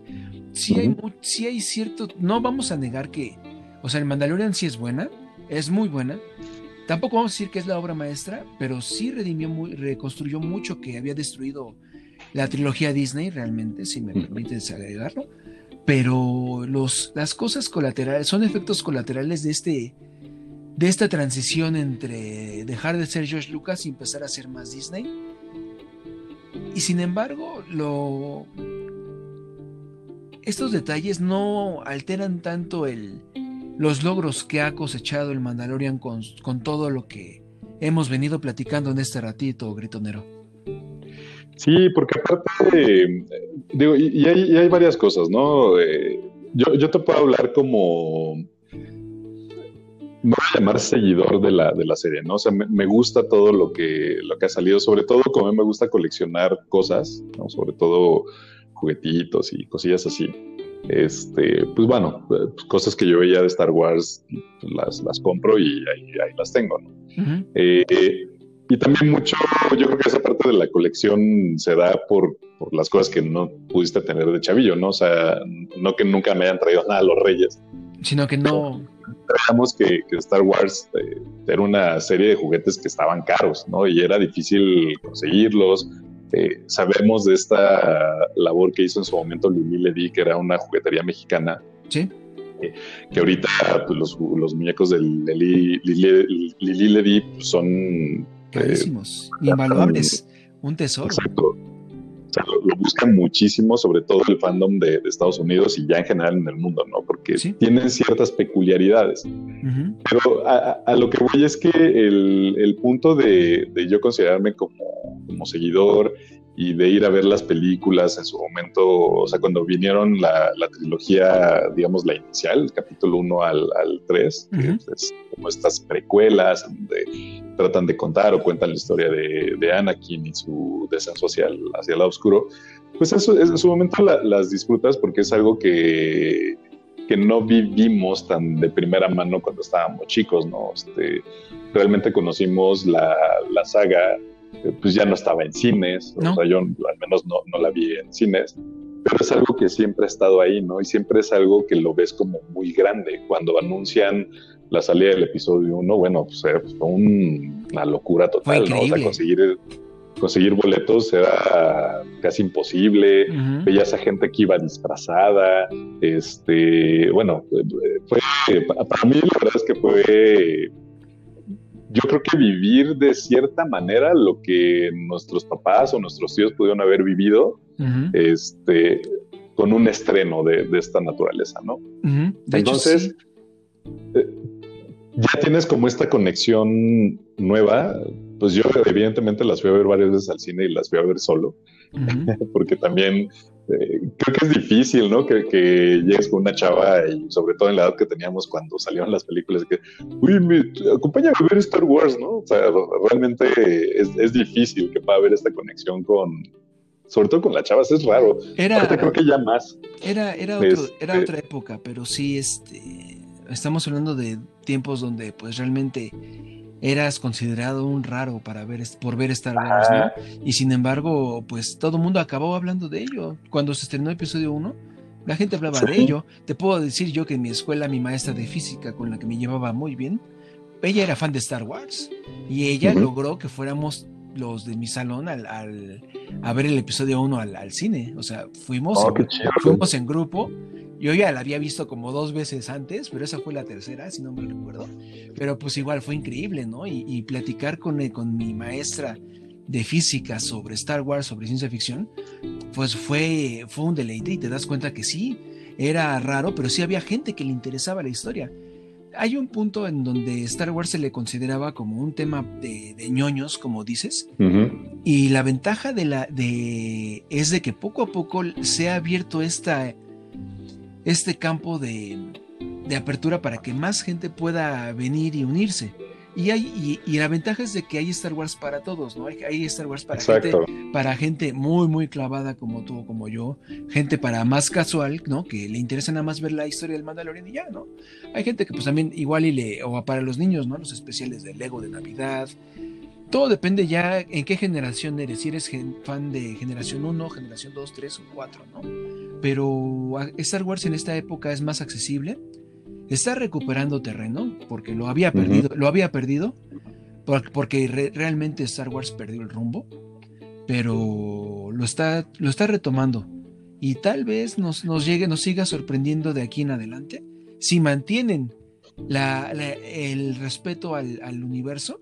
Sí, hay, sí hay cierto, no vamos a negar que, o sea, el Mandalorian sí es buena, es muy buena, Tampoco vamos a decir que es la obra maestra, pero sí redimió muy, reconstruyó mucho que había destruido la trilogía Disney, realmente, si me permites agregarlo. Pero los, las cosas colaterales son efectos colaterales de, este, de esta transición entre dejar de ser George Lucas y empezar a ser más Disney. Y sin embargo, lo, estos detalles no alteran tanto el, los logros que ha cosechado el Mandalorian con, todo lo que hemos venido platicando en este ratito, Gritonero. Sí, porque aparte, digo, y, hay, varias cosas, ¿no? Eh, yo, te puedo hablar como, no voy a llamar seguidor de la, de la serie, ¿no? O sea, me, gusta todo lo que, lo que ha salido, sobre todo como me gusta coleccionar cosas, ¿no? Sobre todo juguetitos y cosillas así. Este, pues bueno, pues cosas que yo veía de Star Wars, las, las compro y ahí, las tengo, ¿no? Eh, y también mucho, yo creo que esa parte de la colección se da por, las cosas que no pudiste tener de chavillo, ¿no? O sea, no que nunca me hayan traído nada a los reyes, Sino que no. Sabíamos que, Star Wars eh, era una serie de juguetes que estaban caros, ¿no? Y era difícil conseguirlos. Eh, sabemos de esta labor que hizo en su momento Lili Ledy, que era una juguetería mexicana. Sí. que ahorita pues, los, los, muñecos de Lili, Ledy pues, son. Eh, Carísimos, invaluables. Un tesoro. Exacto. O sea, lo, buscan muchísimo, sobre todo el fandom de, Estados Unidos y ya en general en el mundo, ¿no? Porque tienen ciertas peculiaridades. Pero a, lo que voy es que el, punto de, yo considerarme como, como seguidor y de ir a ver las películas en su momento, o sea, cuando vinieron la, trilogía, digamos, la inicial, el capítulo 1 al, al 3, que es como estas precuelas donde tratan de contar o cuentan la historia de, de Anakin y su descenso hacia el, hacia el lado oscuro, pues eso, en su momento las disfrutas porque es algo que, que no vivimos tan de primera mano cuando estábamos chicos, ¿no? Este, realmente conocimos la, la saga pues ya no estaba en cines, o sea, yo al menos no, no, la vi en cines, pero es algo que siempre ha estado ahí, ¿no? Y siempre es algo que lo ves como muy grande. Cuando anuncian la salida del episodio 1, bueno, pues, eh, pues fue una locura total, ¿no? O sea, conseguir, conseguir boletos era casi imposible, veías a esa gente que iba disfrazada, este, bueno, fue, para mí la verdad es que fue yo creo que vivir de cierta manera lo que nuestros papás o nuestros tíos pudieron haber vivido, este, con un estreno de, esta naturaleza, ¿no? Entonces, eh, ya tienes como esta conexión nueva, pues yo evidentemente las fui a ver varias veces al cine y las fui a ver solo, porque también eh, creo que es difícil, ¿no? Que, llegues con una chava y sobre todo en la edad que teníamos cuando salieron las películas, que, uy, me, acompáñame a ver Star Wars, ¿no? O sea, realmente es, difícil que pueda haber esta conexión con, sobre todo con las chavas, es raro. Era, creo que ya más. Era, era, era este otra época, pero sí, este, estamos hablando de tiempos donde pues realmente eras considerado un raro para ver por ver Star Wars, ¿no? Y sin embargo, pues todo el mundo acabó hablando de ello. Cuando se estrenó el episodio 1, la gente hablaba de ello. Te puedo decir yo que en mi escuela, mi maestra de física, con la que me llevaba muy bien, ella era fan de Star Wars. Y ella logró que fuéramos los de mi salón al, a ver el episodio 1 al, cine. O sea, fuimos, oh, fuimos en grupo yo ya la había visto como dos veces antes, pero esa fue la tercera, si no me recuerdo. Pero pues igual fue increíble, ¿no? Y, platicar con, eh, con mi maestra de física sobre Star Wars, sobre ciencia ficción, pues fue, fue un deleite y te das cuenta que sí, era raro, pero sí había gente que le interesaba la historia. Hay un punto en donde Star Wars se le consideraba como un tema de, ñoños, como dices, y la ventaja de la, de, es de que poco a poco se ha abierto esta este campo de, apertura para que más gente pueda venir y unirse. Y, hay, y, la ventaja es de que hay Star Wars para todos, ¿no? Hay, Star Wars para gente, para gente muy, muy clavada como tú o como yo, gente para más casual, ¿no? Que le interesa nada más ver la historia del Mandalorian y ya, ¿no? Hay gente que pues también igual y le, o para los niños, ¿no? Los especiales de Lego de Navidad. Todo depende ya en qué generación eres, si eres fan de generación 1, generación 2, 3 o 4, ¿no? pero Star Wars en esta época es más accesible. Está recuperando terreno porque lo había perdido, lo había perdido porque realmente Star Wars perdió el rumbo, pero lo está, lo está retomando y tal vez nos, nos llegue, nos siga sorprendiendo de aquí en adelante si mantienen el respeto al, universo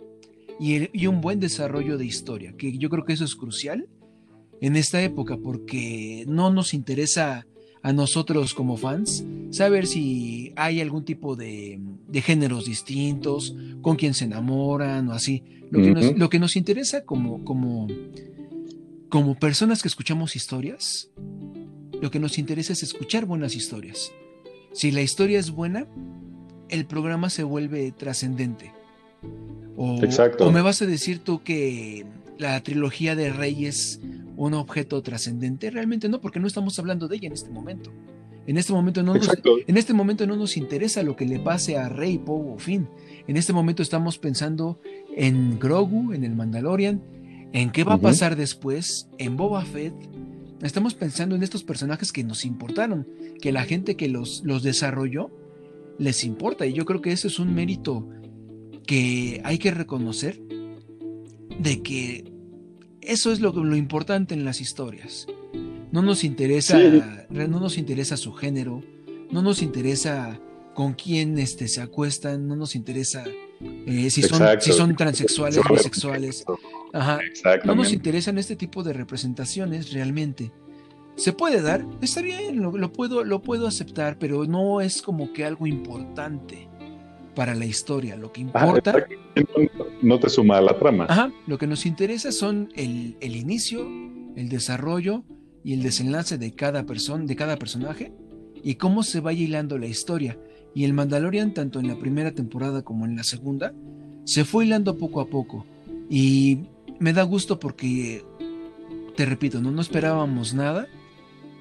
y, y, un buen desarrollo de historia, que yo creo que eso es crucial en esta época porque no nos interesa a nosotros como fans saber si hay algún tipo de, géneros distintos, con quien se enamoran o así. Lo que, nos, lo que nos, interesa como, como, como personas que escuchamos historias, lo que nos interesa es escuchar buenas historias. Si la historia es buena, el programa se vuelve trascendente. O, o me vas a decir tú que la trilogía de Reyes un objeto trascendente? Realmente no, porque no estamos hablando de ella en este momento. En este momento no nos, en este momento no nos interesa lo que le pase a Rey, Poe o Finn. En este momento estamos pensando en Grogu, en el Mandalorian, en qué va a pasar después, en Boba Fett. Estamos pensando en estos personajes que nos importaron, que la gente que los, los desarrolló les importa. Y yo creo que ese es un mérito que hay que reconocer de que eso es lo, lo importante en las historias. No nos interesa, no nos interesa su género, no nos interesa con quién este, se acuestan, no nos interesa eh, si, son, si son transexuales, bisexuales. Ajá. No nos interesan este tipo de representaciones realmente. Se puede dar, está bien, lo, puedo, lo puedo aceptar, pero no es como que algo importante para la historia. Lo que importa. no te suma a la trama. Ajá. Lo que nos interesa son el, el inicio, el desarrollo y el desenlace de cada persona, de cada personaje, y cómo se va hilando la historia. Y el Mandalorian, tanto en la primera temporada como en la segunda, se fue hilando poco a poco. Y me da gusto porque, te repito, no, no esperábamos nada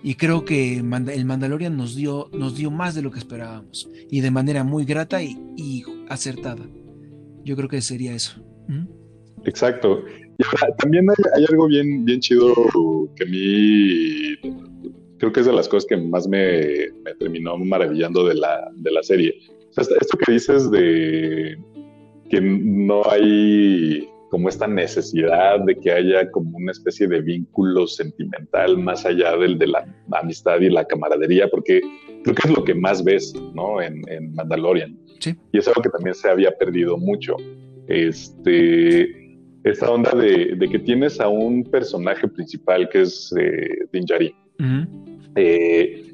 y creo que el Mandalorian nos dio, nos dio más de lo que esperábamos. Y de manera muy grata y, acertada. Yo creo que sería eso. Exacto. Y también hay, algo bien, bien chido que a mí creo que es de las cosas que más me, terminó maravillando de la, de la serie. esto que dices de que no hay como esta necesidad de que haya como una especie de vínculo sentimental más allá del de la amistad y la camaradería, porque creo que es lo que más ves, ¿no? En, Mandalorian. Sí. Y es algo que también se había perdido mucho. Este, esta onda de, que tienes a un personaje principal que es eh, Dinjari. Eh,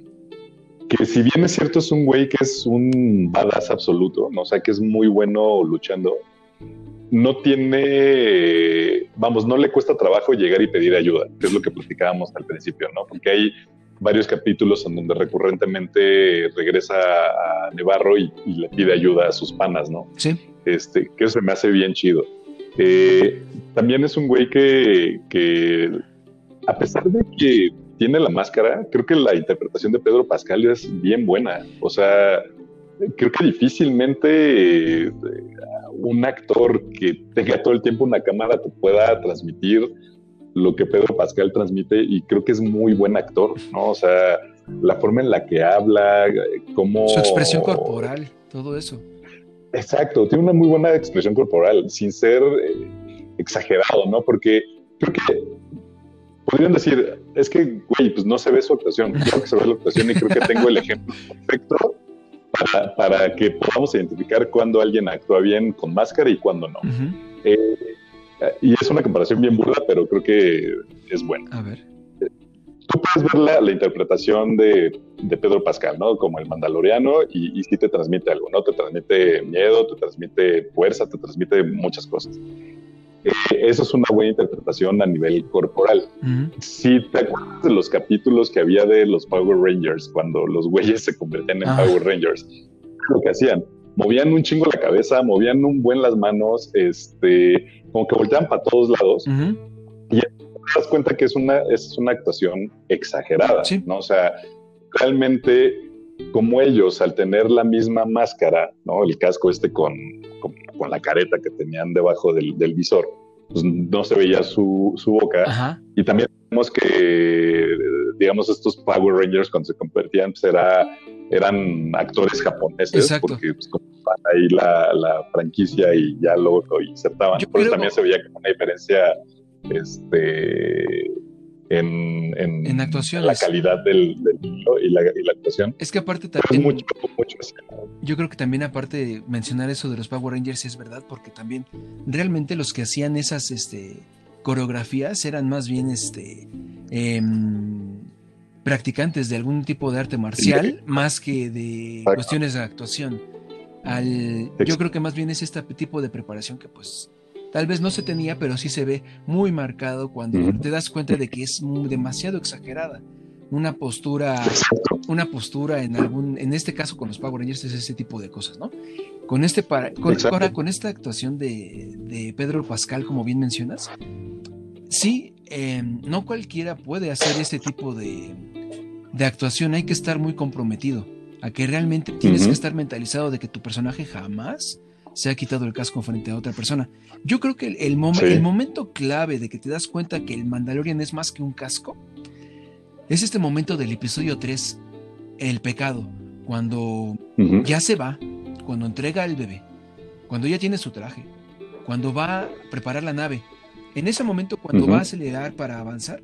que si bien es cierto es un güey que es un badass absoluto, ¿no? o sea, que es muy bueno luchando, no tiene, vamos, no le cuesta trabajo llegar y pedir ayuda, que es lo que platicábamos al principio, ¿no? Porque hay varios capítulos en donde recurrentemente regresa a Nevarro y, le pide ayuda a sus panas, ¿no? Sí. Este, que eso se me hace bien chido. Eh, también es un güey que, que, a pesar de que tiene la máscara, creo que la interpretación de Pedro Pascal es bien buena. O sea, creo que difícilmente eh, un actor que tenga todo el tiempo una cámara te pueda transmitir lo que Pedro Pascal transmite y creo que es muy buen actor, ¿no? O sea, la forma en la que habla, cómo... Su expresión corporal, todo eso. Exacto, tiene una muy buena expresión corporal, sin ser eh, exagerado, ¿no? Porque creo que podrían decir, es que, güey, pues no se ve su actuación, creo que se ve la actuación y creo que tengo el ejemplo perfecto para, que podamos identificar cuándo alguien actúa bien con máscara y cuándo no. Eh, y es una comparación bien burda, pero creo que es buena. A ver. Tú puedes ver la, interpretación de, Pedro Pascal, ¿no? Como el mandaloriano y, y sí te transmite algo, ¿no? Te transmite miedo, te transmite fuerza, te transmite muchas cosas. Eh, eso es una buena interpretación a nivel corporal. Si te acuerdas de los capítulos que había de los Power Rangers, cuando los güeyes se convertían en ah. Power Rangers, lo que hacían, movían un chingo la cabeza, movían un buen las manos, este, como que volteaban para todos lados. Y te das cuenta que es una, es una actuación exagerada, ¿no? O sea, realmente como ellos, al tener la misma máscara, ¿no? El casco este con, con, la careta que tenían debajo del, visor, pues no se veía su, boca. Y también vemos que, digamos, estos Power Rangers cuando se convertían, pues eran actores japoneses, porque pues, ahí la, la, franquicia y ya lo, insertaban. Por eso también se veía como una diferencia este en, en, actuación. La calidad del, libro y la, actuación. Es que aparte también. yo creo que también, aparte de mencionar eso de los Power Rangers, es verdad, porque también realmente los que hacían esas este, coreografías eran más bien este. Em, practicantes de algún tipo de arte marcial más que de cuestiones de actuación. Al, yo creo que más bien es este tipo de preparación que pues Tal vez no se tenía, pero sí se ve muy marcado cuando te das cuenta de que es demasiado exagerada. Una postura, una postura en algún, en este caso con los Power Rangers es ese tipo de cosas, ¿no? Con este para, con, ahora con esta actuación de, Pedro Pascal, como bien mencionas, sí, em, no cualquiera puede hacer este tipo de, de actuación, hay que estar muy comprometido, a que realmente tienes que estar mentalizado de que tu personaje jamás se ha quitado el casco frente a otra persona. Yo creo que el, el, momento clave de que te das cuenta que el Mandalorian es más que un casco es este momento del episodio 3, el pecado, cuando ya se va, cuando entrega al bebé, cuando ya tiene su traje, cuando va a preparar la nave, en ese momento cuando va a acelerar para avanzar,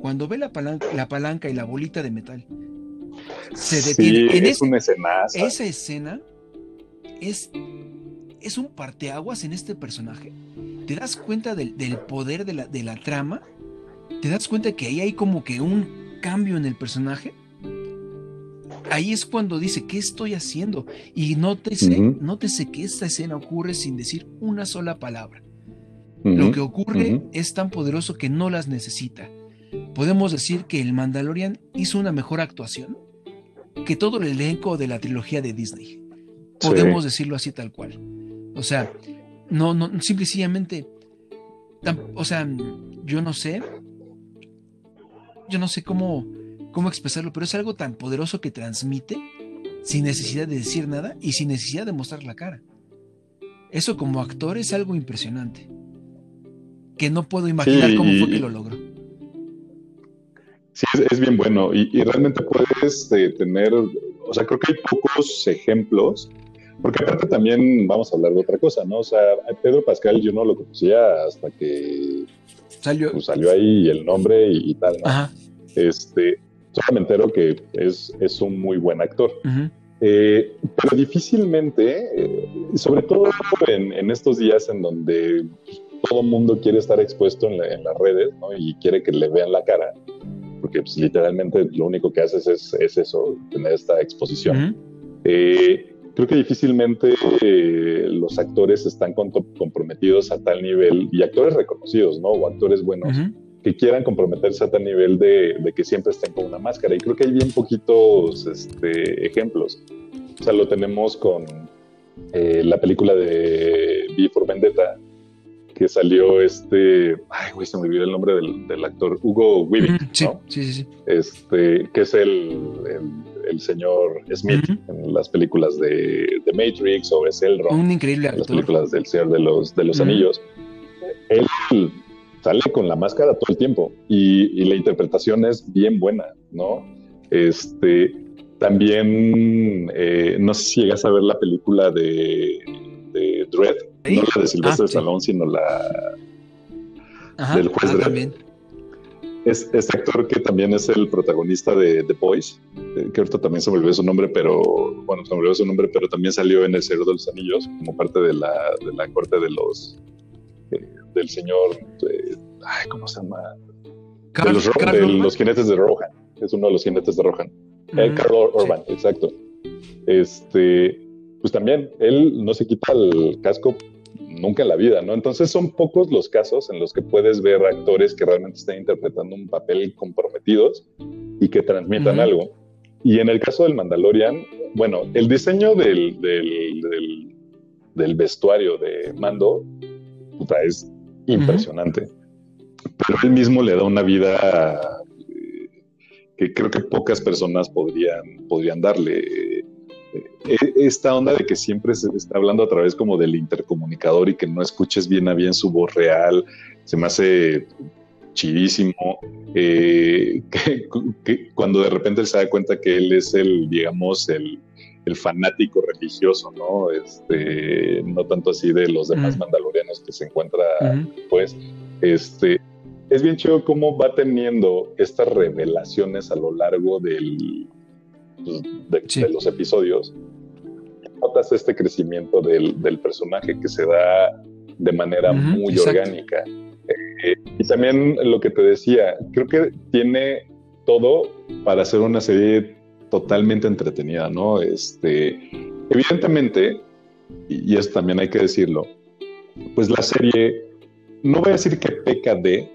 cuando ve la palanca, la palanca y la bolita de metal, se detiene. en es una Esa escena es, es un parteaguas en este personaje. Te das cuenta del, poder de la, de la trama, te das cuenta que ahí hay como que un cambio en el personaje ahí es cuando dice, ¿qué estoy haciendo? Y nótese, nótese que esta escena ocurre sin decir una sola palabra. Lo que ocurre es tan poderoso que no las necesita. Podemos decir que el Mandalorian hizo una mejor actuación que todo el elenco de la trilogía de Disney. Podemos decirlo así tal cual. O sea, no, no, simplemente, o sea, yo no sé, yo no sé cómo, cómo expresarlo, pero es algo tan poderoso que transmite sin necesidad de decir nada y sin necesidad de mostrar la cara. Eso como actor es algo impresionante, que no puedo imaginar cómo fue que lo logró. Sí, es, bien bueno y, realmente puedes eh, tener, o sea, creo que hay pocos ejemplos, porque aparte también vamos a hablar de otra cosa, ¿no? O sea, Pedro Pascal yo no lo conocía hasta que salió, pues, salió ahí el nombre y, tal, ¿no? Este, Solo me entero que es, es un muy buen actor. Eh, pero difícilmente, eh, sobre todo en, estos días en donde todo mundo quiere estar expuesto en, las redes ¿no? y quiere que le vean la cara, porque pues, literalmente lo único que haces es, es eso, tener esta exposición. Eh, creo que difícilmente los actores están comprometidos a tal nivel, y actores reconocidos, ¿no? O actores buenos, que quieran comprometerse a tal nivel de, que siempre estén con una máscara. Y creo que hay bien poquitos este, ejemplos. O sea, lo tenemos con eh, la película de V for Vendetta, que salió este, ay, güey, se me olvidó el nombre del, actor, Hugo Weaving, sí, sí, sí, Este, que es el, el, señor Smith en las películas de, de, Matrix o es el Un increíble actor. En las películas del Señor de los, de los Anillos. Él sale con la máscara todo el tiempo y, la interpretación es bien buena, ¿no? Este, también, eh, no sé si llegas a ver la película de, de Dread, no la de Silvestre ah, Salón, sino la del juez ah, Dredd. Es este actor que también es el protagonista de The Boys, eh, que ahorita también se me olvidó su nombre, pero bueno, se me olvidó su nombre, pero también salió en El Cerro de los Anillos como parte de la, de la corte de los del señor, ¿cómo se llama? de, los, jinetes de Rohan. Es uno de los jinetes de Rohan. el Carl Orban, exacto. Este, pues también, él no se quita el casco nunca en la vida, ¿no? Entonces son pocos los casos en los que puedes ver actores que realmente están interpretando un papel comprometidos y que transmitan algo. Y en el caso del Mandalorian, bueno, el diseño del, del, del vestuario de Mando puta, es impresionante. Pero él mismo le da una vida eh, que creo que pocas personas podrían, podrían darle. Eh, esta onda de que siempre se está hablando a través como del intercomunicador y que no escuches bien a bien su voz real, se me hace chidísimo. Eh, que, cuando de repente él se da cuenta que él es el, digamos, el, el fanático religioso, ¿no? Este, no tanto así de los demás mandalorianos que se encuentra, pues, este, es bien chido cómo va teniendo estas revelaciones a lo largo del, pues, de, los episodios. Notas este crecimiento del, personaje que se da de manera muy orgánica. Eh, y también lo que te decía, creo que tiene todo para hacer una serie totalmente entretenida, ¿no? Este, evidentemente, y, eso también hay que decirlo, pues la serie, no voy a decir que peca de,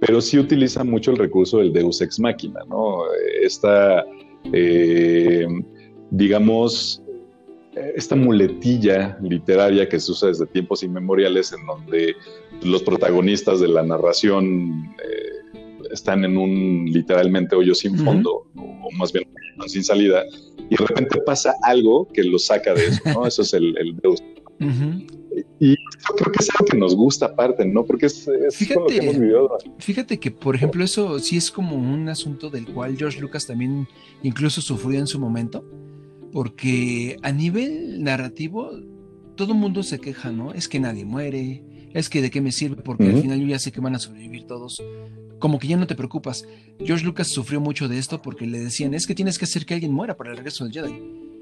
pero sí utiliza mucho el recurso del Deus Ex Machina, ¿no? Esta, eh, digamos, esta muletilla literaria que se usa desde tiempos inmemoriales en donde los protagonistas de la narración eh, están en un literalmente hoyo sin fondo, o más bien sin salida, y de repente pasa algo que lo saca de eso, ¿no? Eso es el, el Deus. Y creo que es algo que nos gusta aparte, ¿no? Porque es, fíjate, lo que hemos vivido. Fíjate que, por ejemplo, eso sí es como un asunto del cual George Lucas también incluso sufrió en su momento, porque a nivel narrativo todo mundo se queja, ¿no? Es que nadie muere, es que de qué me sirve porque al final yo ya sé que van a sobrevivir todos. Como que ya no te preocupas. George Lucas sufrió mucho de esto porque le decían, es que tienes que hacer que alguien muera para el regreso del Jedi.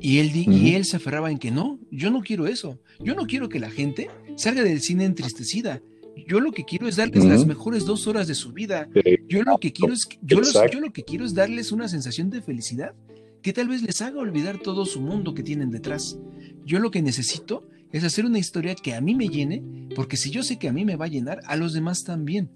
Y él, y él se aferraba en que no, yo no quiero eso. Yo no quiero que la gente salga del cine entristecida. Yo lo que quiero es darles las mejores dos horas de su vida. Yo lo que quiero es yo, yo lo que quiero es darles una sensación de felicidad que tal vez les haga olvidar todo su mundo que tienen detrás. Yo lo que necesito es hacer una historia que a mí me llene, porque si yo sé que a mí me va a llenar, a los demás también.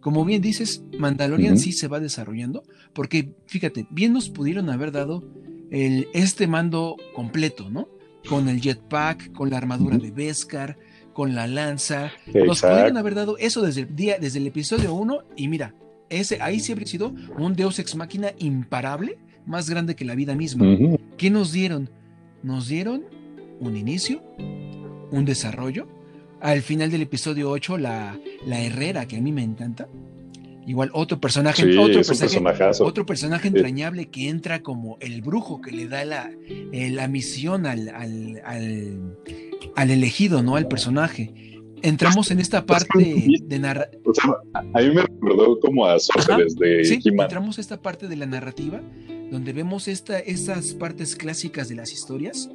Como bien dices, Mandalorian sí se va desarrollando, porque fíjate, bien nos pudieron haber dado el, este mando completo, ¿no? Con el jetpack, con la armadura de Beskar, con la lanza. Nos pudieron haber dado eso desde el día, desde el episodio 1, y mira, ese ahí sí habría sido un Deus ex máquina imparable, más grande que la vida misma. ¿Qué nos dieron? Nos dieron un inicio, un desarrollo. Al final del episodio 8, la, la Herrera, que a mí me encanta. Igual otro personaje, otro, personaje otro personaje entrañable que entra como el brujo que le da la, eh, la misión al, al, al, elegido, ¿no? Al personaje. Entramos en esta parte de narrativa. a mí me recordó como a Sorcerers de sí, Entramos en esta parte de la narrativa donde vemos esta, estas partes clásicas de las historias,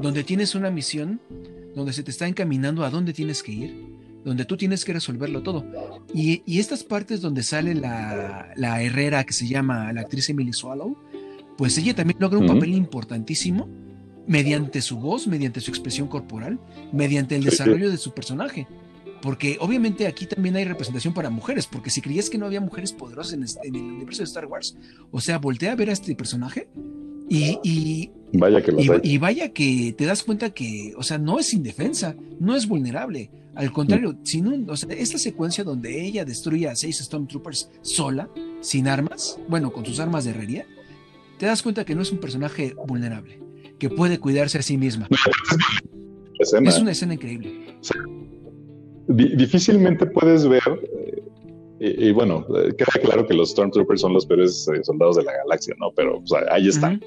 donde tienes una misión donde se te está encaminando a dónde tienes que ir, donde tú tienes que resolverlo todo. Y, estas partes donde sale la, herrera que se llama la actriz Emily Swallow, pues ella también logra un papel importantísimo mediante su voz, mediante su expresión corporal, mediante el desarrollo de su personaje. Porque obviamente aquí también hay representación para mujeres, porque si creías que no había mujeres poderosas en, en el universo de Star Wars, o sea, voltea a ver a este personaje y, vaya que y, vaya que te das cuenta que, o sea, no es indefensa, no es vulnerable. Al contrario, sin o sea, esta secuencia donde ella destruye a seis Stormtroopers sola, sin armas, bueno, con sus armas de herrería, te das cuenta que no es un personaje vulnerable, que puede cuidarse a sí misma. Es una escena increíble. difícilmente puedes ver y, bueno, queda claro que los Stormtroopers son los peores eh, soldados de la galaxia, ¿no? Pero ahí están.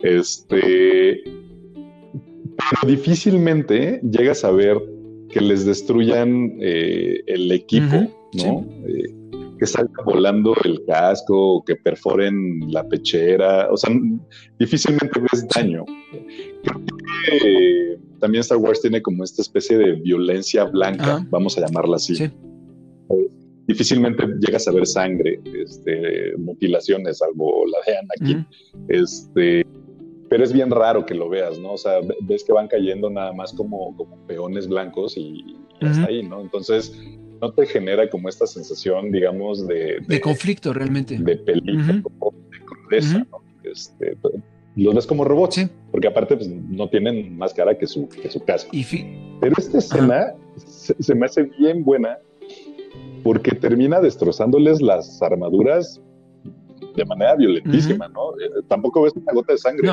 Este. Pero difícilmente llegas a ver que les destruyan eh, el equipo, ¿no? Eh, que salga volando el casco, o que perforen la pechera. O sea, difícilmente ves daño. Creo que también Star Wars tiene como esta especie de violencia blanca, vamos a llamarla así. Sí difícilmente llegas a ver sangre, este, mutilaciones, salvo la de Anakin. Este, pero es bien raro que lo veas, ¿no? O sea, ves que van cayendo nada más como, como peones blancos y, hasta ahí, ¿no? Entonces, no te genera como esta sensación, digamos, de... De, conflicto realmente. De peligro, de crudeza, ¿no? Este, los ves como robots, porque aparte pues, no tienen más cara que su, que su casco. Pero esta escena se, me hace bien buena porque termina destrozándoles las armaduras de manera violentísima, ¿no? Eh, tampoco ves una gota de sangre,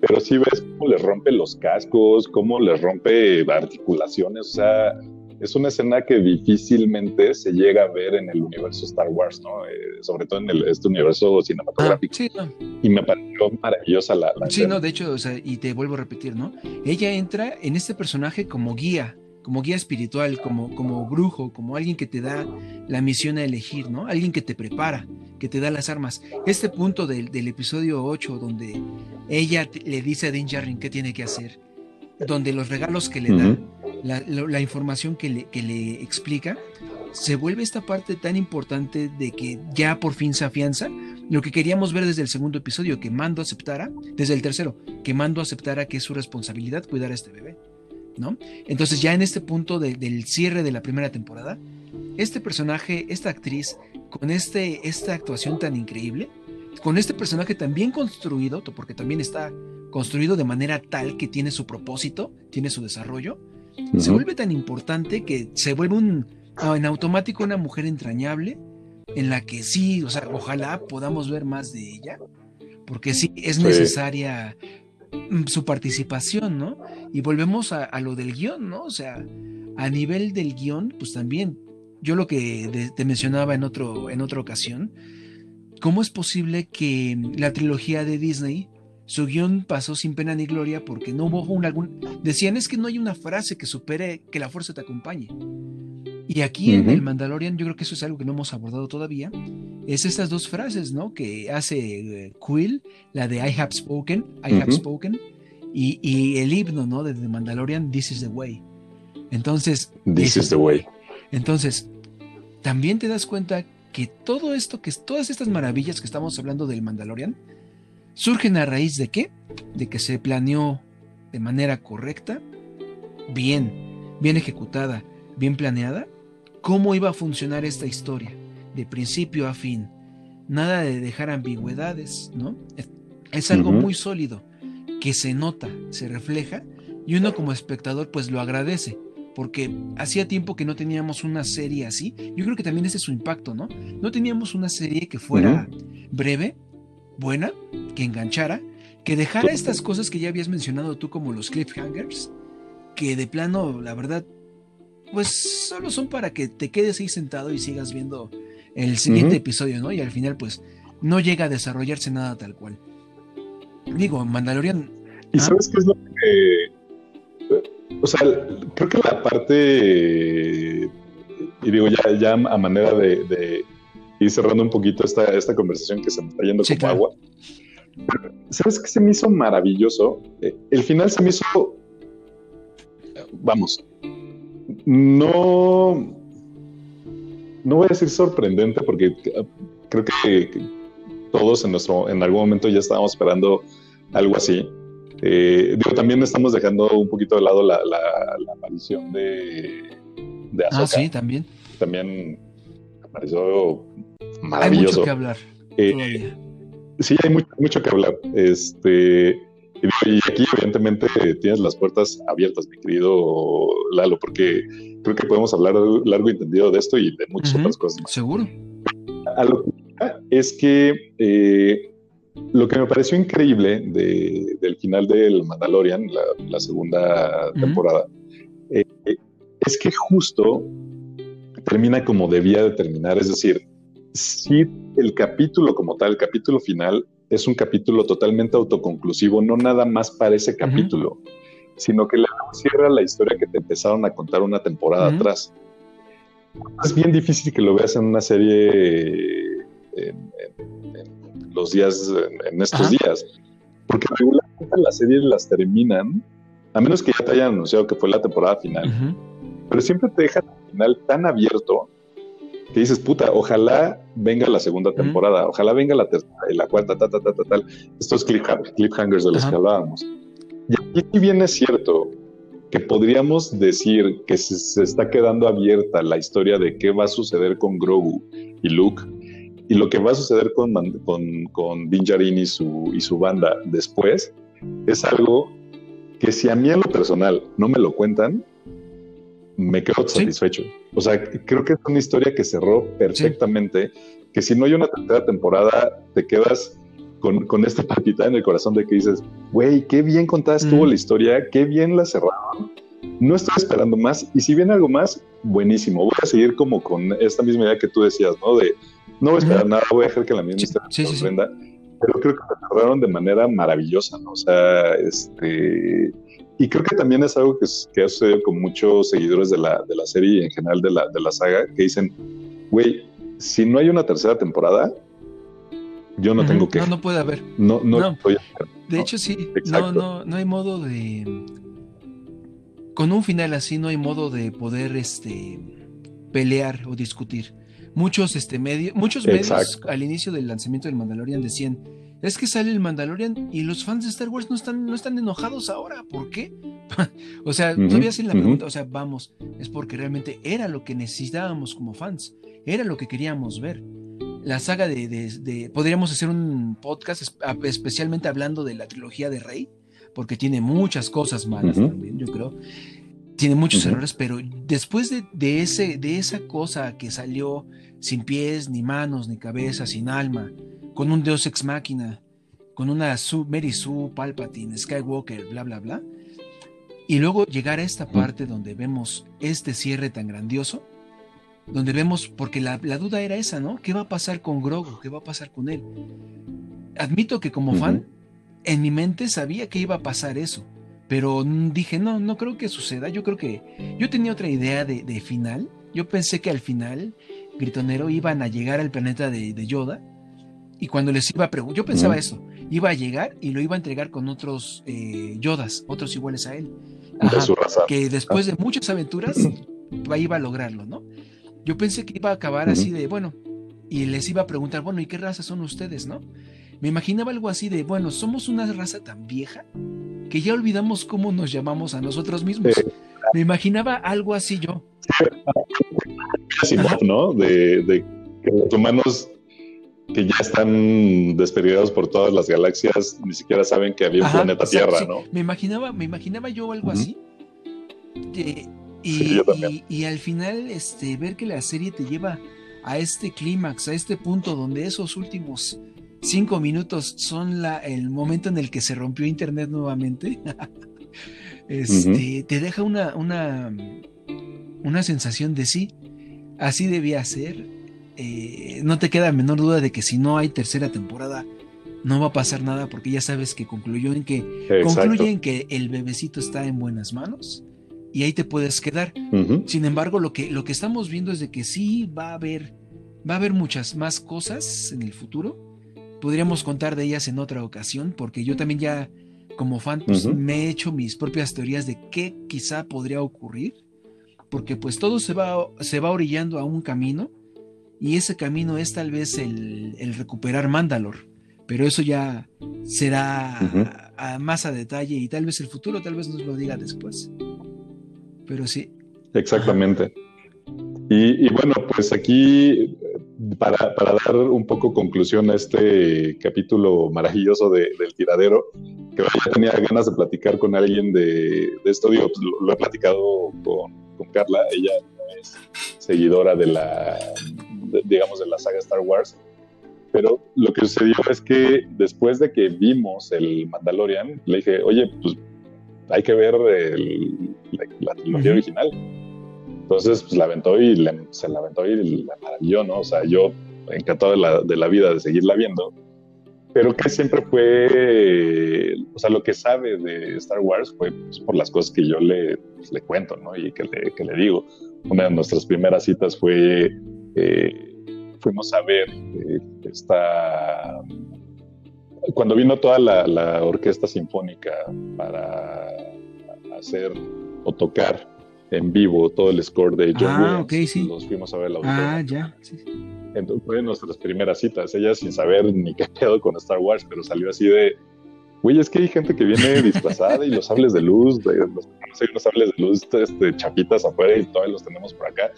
pero sí ves cómo les rompe los cascos, cómo les rompe articulaciones, o sea, es una escena que difícilmente se llega a ver en el universo Star Wars, ¿no? Eh, sobre todo en este universo cinematográfico. Ah, y me pareció maravillosa la, la Sí, no, de hecho, o sea, y te vuelvo a repetir, ¿no? Ella entra en este personaje como guía, como guía espiritual, como, como brujo, como alguien que te da la misión a elegir, ¿no? Alguien que te prepara, que te da las armas. Este punto del, episodio 8, donde ella le dice a Din Djarin qué tiene que hacer, donde los regalos que le da, la, información que le, que le explica, se vuelve esta parte tan importante de que ya por fin se afianza lo que queríamos ver desde el segundo episodio, que Mando aceptara, desde el tercero, que Mando aceptara que es su responsabilidad cuidar a este bebé. Entonces ya en este punto del cierre de la primera temporada, este personaje, esta actriz, con este, esta actuación tan increíble, con este personaje tan bien construido, porque también está construido de manera tal que tiene su propósito, tiene su desarrollo, se vuelve tan importante que se vuelve un, ah, en automático una mujer entrañable, en la que sí, o sea, ojalá podamos ver más de ella, porque sí es necesaria su participación, ¿no? Y volvemos a, lo del guion, ¿no? O sea, a nivel del guion, pues también, yo lo que te mencionaba en, otro, en otra ocasión, ¿cómo es posible que la trilogía de Disney su guion pasó sin pena ni gloria porque no hubo un, algún... Decían, es que no hay una frase que supere que la fuerza te acompañe. Y aquí en el Mandalorian yo creo que eso es algo que no hemos abordado todavía. Es estas dos frases, ¿no? Que hace eh, Quill, la de I have spoken, I have spoken, y, y, el himno, ¿no? De The Mandalorian, This is the way. Entonces... This is the way. Entonces, también te das cuenta que todo esto, que todas estas maravillas que estamos hablando del Mandalorian, surgen a raíz de qué? De que se planeó de manera correcta, bien, bien ejecutada, bien planeada, cómo iba a funcionar esta historia, de principio a fin. Nada de dejar ambigüedades, ¿no? Es, algo muy sólido, que se nota, se refleja, y uno como espectador pues lo agradece, porque hacía tiempo que no teníamos una serie así. Yo creo que también ese es su impacto, ¿no? No teníamos una serie que fuera breve, buena, que enganchara, que dejara estas cosas que ya habías mencionado tú como los cliffhangers, que de plano, la verdad, pues solo son para que te quedes ahí sentado y sigas viendo el siguiente episodio, ¿no? Y al final, pues, no llega a desarrollarse nada tal cual. Digo, Mandalorian... ¿Y sabes qué es lo que o sea, creo que la parte, y digo ya, ya a manera de, ir cerrando un poquito esta, esta conversación que se me está yendo como agua. ¿Sabes qué se me hizo maravilloso? Eh, el final se me hizo, vamos, no, no voy a decir sorprendente porque creo que todos en nuestro, en algún momento ya estábamos esperando algo así. Eh, digo, también estamos dejando un poquito de lado la, aparición de, de Ah, sí, también. También apareció maravilloso. Hay mucho que hablar. Eh, sí, hay mucho, mucho que hablar. Este, y aquí, evidentemente, tienes las puertas abiertas, mi querido Lalo, porque creo que podemos hablar largo y entendido de esto y de muchas otras cosas. Seguro. A lo que es que eh, lo que me pareció increíble del final del Mandalorian, la, segunda temporada, eh, es que justo termina como debía de terminar. Es decir, si el capítulo como tal, el capítulo final, es un capítulo totalmente autoconclusivo, no nada más para ese capítulo, sino que le cierra la historia que te empezaron a contar una temporada atrás. Es bien difícil que lo veas en una serie los días, en, estos días. Porque regularmente las series las terminan, a menos que ya te hayan anunciado que fue la temporada final, pero siempre te dejan el final tan abierto que dices, puta, ojalá venga la segunda temporada, ojalá venga la tercera y la cuarta, ta, ta, ta, ta, tal. Estos cliffhangers de los que hablábamos. Y aquí bien es cierto que podríamos decir que se, se, está quedando abierta la historia de qué va a suceder con Grogu y Luke y lo que va a suceder con, con, con Din y su, y su banda después es algo que si a mí en lo personal no me lo cuentan, me quedo satisfecho. O sea, creo que es una historia que cerró perfectamente, que si no hay una tercera temporada, te quedas con, con esta patita en el corazón de que dices, güey, qué bien contada estuvo la historia, qué bien la cerraron. No estoy esperando más. Y si viene algo más, buenísimo. Voy a seguir como con esta misma idea que tú decías, ¿no? De no voy a esperar nada, voy a dejar que la misma historia sí, sorprenda. pero creo que lo cerraron de manera maravillosa, ¿no? O sea, este. Y creo que también es algo que, que ha sucedido con muchos seguidores de la, de la serie y en general de la, de la saga, que dicen, güey, si no hay una tercera temporada, yo no tengo que. No, no puede haber. No, no, De hecho, sí, no, no, no hay modo de. Con un final así no hay modo de poder este pelear o discutir muchos, este, medios, muchos medios al inicio del lanzamiento del Mandalorian decían, es que sale el Mandalorian y los fans de Star Wars no están, no están enojados ahora, ¿por qué? o sea, todavía hacen la pregunta, o sea, vamos, es porque realmente era lo que necesitábamos como fans, era lo que queríamos ver. La saga de, podríamos hacer un podcast especialmente hablando de la trilogía de Rey, porque tiene muchas cosas malas también, yo creo. Tiene muchos errores, pero después de, ese, de esa cosa que salió sin pies, ni manos, ni cabeza, sin alma, con un Deus ex máquina, con una Mary Sue, Palpatine, Skywalker, bla, bla, bla, y luego llegar a esta parte donde vemos este cierre tan grandioso, donde vemos, porque la, duda era esa, ¿no? ¿Qué va a pasar con Grogu? ¿Qué va a pasar con él? Admito que como fan en mi mente sabía que iba a pasar eso, pero dije, no, no creo que suceda. Yo creo que yo tenía otra idea de, final. Yo pensé que al final Gritonero iban a llegar al planeta de, Yoda y cuando les iba a preguntar, yo pensaba eso, iba a llegar y lo iba a entregar con otros eh, Yodas, otros iguales a él. Que después de muchas aventuras iba a lograrlo, ¿no? Yo pensé que iba a acabar así de, bueno, y les iba a preguntar, bueno, ¿y qué raza son ustedes, no? Me imaginaba algo así de, bueno, somos una raza tan vieja que ya olvidamos cómo nos llamamos a nosotros mismos. Me imaginaba algo así yo. ¿no? De, que los humanos que ya están desperdigados por todas las galaxias ni siquiera saben que había un planeta Tierra, ¿no? Me imaginaba, me imaginaba yo algo así. y, y, al final, este, ver que la serie te lleva a este clímax, a este punto donde esos últimos cinco minutos son la, el momento en el que se rompió Internet nuevamente, este, te deja una, una, una sensación de sí, así debía ser. Eh, no te queda menor duda de que si no hay tercera temporada, no va a pasar nada porque ya sabes que concluyó en que concluye en que el bebecito está en buenas manos y ahí te puedes quedar. Sin embargo, lo que, lo que estamos viendo es de que sí va a haber, va a haber muchas más cosas en el futuro. Podríamos contar de ellas en otra ocasión, porque yo también ya como fan pues, me he hecho mis propias teorías de qué quizá podría ocurrir, porque pues todo se va, se va orillando a un camino y ese camino es tal vez el, recuperar Mandalor, pero eso ya será más a detalle y tal vez el futuro tal vez nos lo diga después. Pero sí. Exactamente. Y, y, bueno, pues aquí para, para, dar un poco conclusión a este capítulo maravilloso de, del tiradero, que ya tenía ganas de platicar con alguien de, de esto, digo, pues, lo, he platicado con, con, Carla, ella es seguidora de la, digamos, de la saga Star Wars, pero lo que sucedió es que después de que vimos el Mandalorian, le dije, oye, pues hay que ver el, la, trilogía original entonces, pues la aventó y se la aventó y la maravilló, ¿no? O sea, yo encantado de la, de la vida de seguirla viendo, pero que siempre fue, o sea, lo que sabe de Star Wars fue pues, por las cosas que yo le, pues, le cuento, ¿no? Y que le, que le, digo. Una de nuestras primeras citas fue, eh, fuimos a ver eh, esta, cuando vino toda la, la orquesta sinfónica para hacer o tocar en vivo todo el score de John ah, Williams. sí. Los fuimos a ver la Ah, ya. Sí, Entonces fue nuestras primeras citas. Ella sin saber ni qué pedo con Star Wars, pero salió así de. Güey, es que hay gente que viene disfrazada y los sables de luz, de, los, hay unos sables de luz este, chapitas afuera y todavía los tenemos por acá.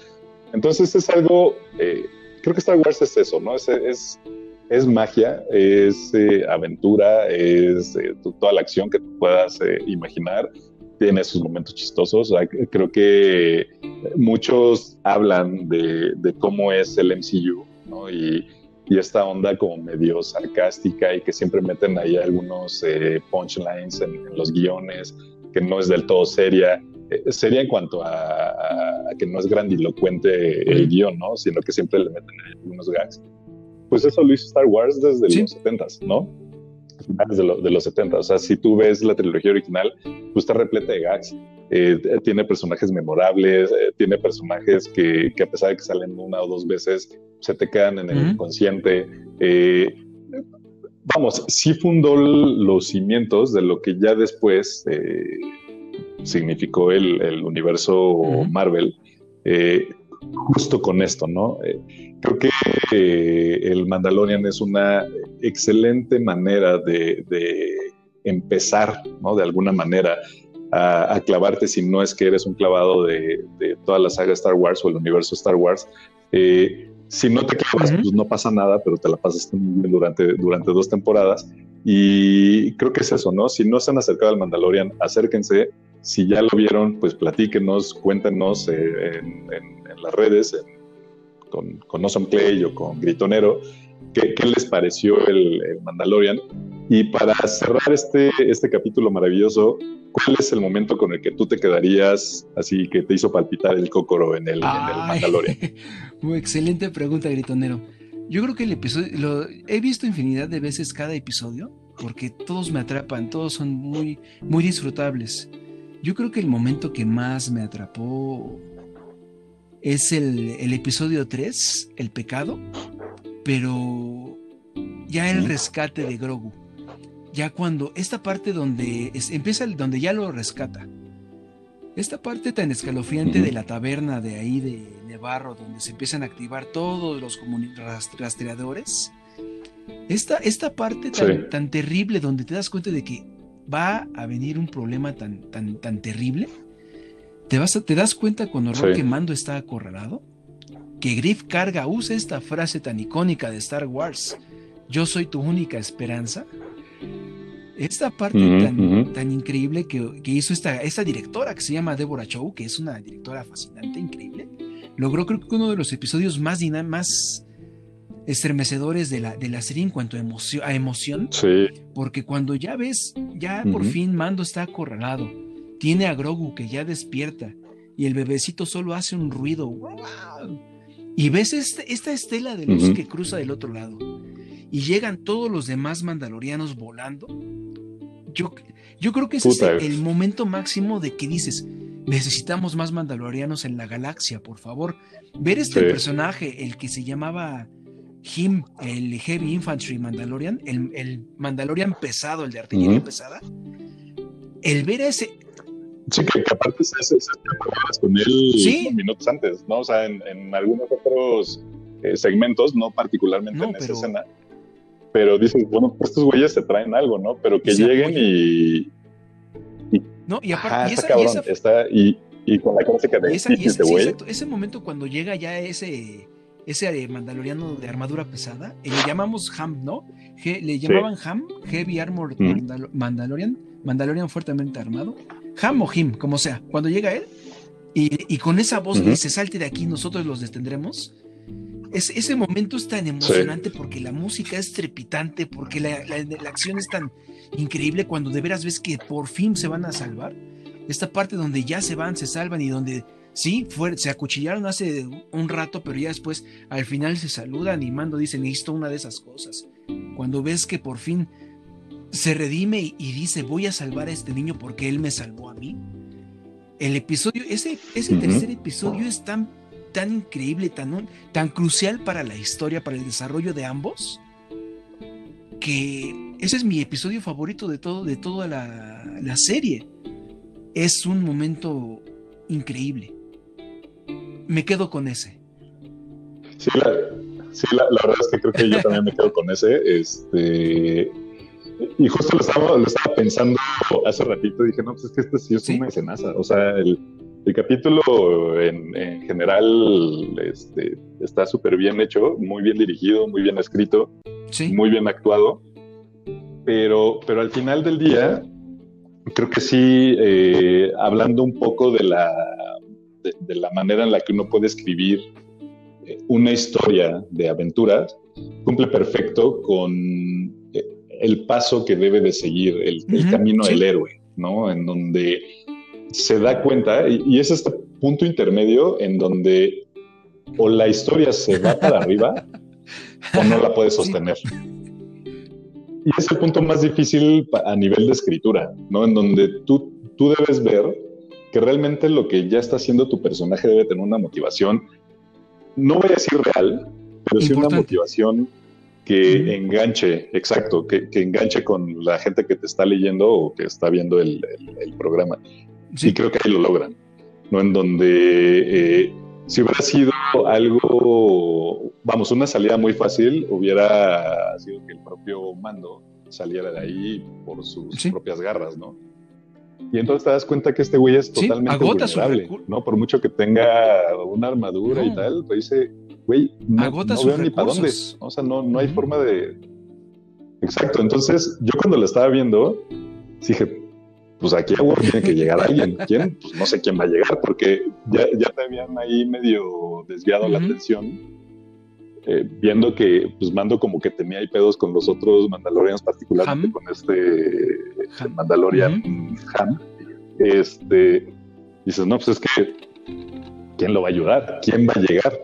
Entonces es algo, eh, creo que Star Wars es eso, ¿no? Es, es, es magia, es eh, aventura, es eh, toda la acción que tú puedas imaginar tiene sus momentos chistosos. Creo que muchos hablan de, cómo es el MCU, ¿no? Y, esta onda como medio sarcástica y que siempre meten ahí algunos eh, punchlines en, los guiones, que no es del todo seria. Eh, seria en cuanto a, que no es grandilocuente el guion, ¿no? Sino que siempre le meten algunos gags. Pues eso lo hizo Star Wars desde los 70, ¿no? finales de, de, los 70. O sea, si tú ves la trilogía original, pues está repleta de gags. Eh, tiene personajes memorables, eh, tiene personajes que, que, a pesar de que salen una o dos veces, se te quedan en el inconsciente. Eh, vamos, sí fundó los cimientos de lo que ya después significó el, el universo Marvel justo con esto, ¿no? creo que el Mandalorian es una excelente manera de, empezar, ¿no? De alguna manera a, clavarte si no es que eres un clavado de, toda la saga Star Wars o el universo Star Wars. Eh, si no te clavas, pues no pasa nada, pero te la pasas durante, durante dos temporadas. Y creo que es eso, ¿no? Si no se han acercado al Mandalorian, acérquense. Si ya lo vieron, pues platíquenos, cuéntenos eh, en, las redes, con, con Awesome Clay o con Gritonero, qué, les pareció el, Mandalorian. Y para cerrar este, este capítulo maravilloso, ¿cuál es el momento con el que tú te quedarías así que te hizo palpitar el cócoro en el, Mandalorian? Muy excelente pregunta, Gritonero. Yo creo que el episodio, lo, he visto infinidad de veces cada episodio porque todos me atrapan, todos son muy, muy disfrutables. Yo creo que el momento que más me atrapó es el, episodio 3, El pecado, pero ya el rescate de Grogu. Ya cuando esta parte donde empieza donde ya lo rescata. Esta parte tan escalofriante de la taberna de ahí de, Barro, donde se empiezan a activar todos los rastreadores. Esta, esta parte tan, tan terrible donde te das cuenta de que va a venir un problema tan, tan, tan terrible ¿Te, vas ¿Te das cuenta cuando Roque Mando está acorralado? Que Griff carga, usa esta frase tan icónica de Star Wars. Yo soy tu única esperanza. Esta parte tan, increíble que, hizo esta, esta directora que se llama Deborah Chow, que es una directora fascinante, increíble, logró creo que uno de los episodios más, más estremecedores de la, de la serie en cuanto a, emoción, a emoción. Sí. Porque cuando ya ves, ya por fin Mando está acorralado tiene a Grogu que ya despierta y el bebecito solo hace un ruido. Y ves este, esta estela de luz que cruza del otro lado. Y llegan todos los demás mandalorianos volando. Yo, yo creo que ese es el, momento máximo de que dices, necesitamos más mandalorianos en la galaxia, por favor. Ver este personaje, el que se llamaba Him, el Heavy Infantry Mandalorian, el, Mandalorian pesado, el de artillería pesada. El ver a ese, Sí, que, aparte se, se, con él minutos antes, ¿no? O sea, en, algunos otros eh, segmentos, no particularmente en esa escena. Pero dices, bueno, pues estos güeyes se traen algo, ¿no? Pero que lleguen y, No, y aparte, y esa, cabrón, y está, y, y, con la clásica de, esa, y ese, güey. ese momento cuando llega ya ese ese mandaloriano de armadura pesada, eh, le llamamos Ham, ¿no? le llamaban Ham, Heavy Armor Mandalorian, Mandalorian fuertemente armado. Ham o Him, como sea, cuando llega él y, con esa voz que se salte de aquí, nosotros los detendremos. Es, ese momento es tan emocionante porque la música es trepitante, porque la, acción es tan increíble cuando de veras ves que por fin se van a salvar. Esta parte donde ya se van, se salvan y donde sí, se acuchillaron hace un rato, pero ya después al final se saludan y Mando dice, necesito una de esas cosas. Cuando ves que por fin se redime y dice, voy a salvar a este niño porque él me salvó a mí. El episodio, ese, ese tercer episodio es tan, tan increíble, tan, tan crucial para la historia, para el desarrollo de ambos, que ese es mi episodio favorito de, todo, de toda la, serie. Es un momento increíble. Me quedo con ese. Sí, la, sí la, la, verdad es que creo que yo también me quedo con ese. Este, y justo lo estaba, lo estaba pensando hace ratito, dije, no, pues es que este sí es una escenaza. O sea, el, el capítulo en, en general este, está súper bien hecho, muy bien dirigido, muy bien escrito, muy bien actuado. Pero, pero al final del día, creo que sí, eh, hablando un poco de la, de, de la manera en la que uno puede escribir eh, una historia de aventuras, cumple perfecto con el paso que debe de seguir, el, camino del héroe, ¿no? En donde se da cuenta, y, es este punto intermedio en donde o la historia se va para arriba o no la puede sostener. Y es el punto más difícil a nivel de escritura, ¿no? En donde tú, tú debes ver que realmente lo que ya está haciendo tu personaje debe tener una motivación, no voy a decir real, pero sí una motivación que enganche, exacto, que, enganche con la gente que te está leyendo o que está viendo el, programa. Sí. Y creo que ahí lo logran, ¿no? En donde eh, si hubiera sido algo, vamos, una salida muy fácil, hubiera sido que el propio mando saliera de ahí por sus propias garras, ¿no? Y entonces te das cuenta que este güey es totalmente vulnerable, ¿no? Por mucho que tenga una armadura y tal, pues dice, güey, no, veo ni para dónde. O sea, no, no hay forma de. Exacto. Entonces, yo cuando lo estaba viendo, dije, pues aquí a tiene que llegar alguien. ¿Quién? Pues no sé quién va a llegar, porque ya, ya te habían ahí medio desviado la atención. Eh, viendo que pues Mando como que tenía ahí pedos con los otros Mandalorians, particularmente con este Mandalorian Ham. Este, dices, no, pues es que, ¿quién lo va a ayudar? ¿Quién va a llegar?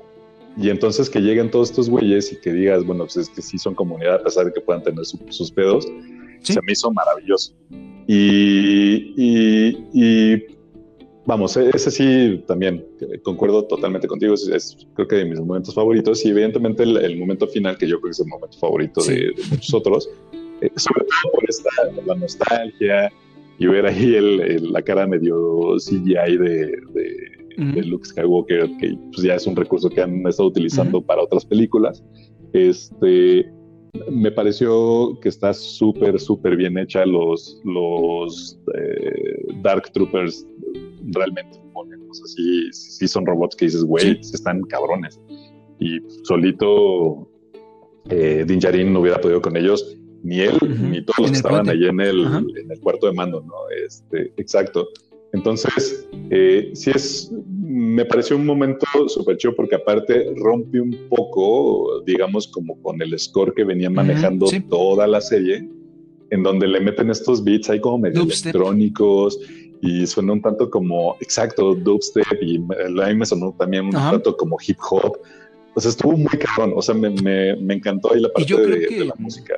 Y entonces que lleguen todos estos güeyes y que digas, bueno, pues es que sí son comunidad, a pesar de que puedan tener sus pedos, se me hizo maravilloso. Y, y, vamos, e-, ese sí también concuerdo totalmente contigo, es, creo que de mis momentos favoritos y evidentemente el, momento final, que yo creo que es el momento favorito de, muchos otros, eh, sobre todo por esta, la nostalgia y ver ahí el, la cara medio CGI de, de, Luke Skywalker, que pues ya es un recurso que han estado utilizando para otras películas. Este, me pareció que está súper, súper bien hecha. Los, los eh, Dark Troopers realmente o sea, sí, son robots que dices, güey, están cabrones. Y solito eh, Din no hubiera podido con ellos, ni él, ni todos los que estaban allí en el, en el cuarto de mando, ¿no? Este, exacto. Entonces, eh, sí es, me pareció un momento súper chido porque aparte rompe un poco, digamos, como con el score que venían manejando toda la serie, en donde le meten estos beats ahí como medio electrónicos y suena un tanto como, exacto, dubstep y a mí me sonó también un tanto como hip hop. O sea, estuvo muy cabrón, o sea, me, me, encantó ahí la parte de, la música.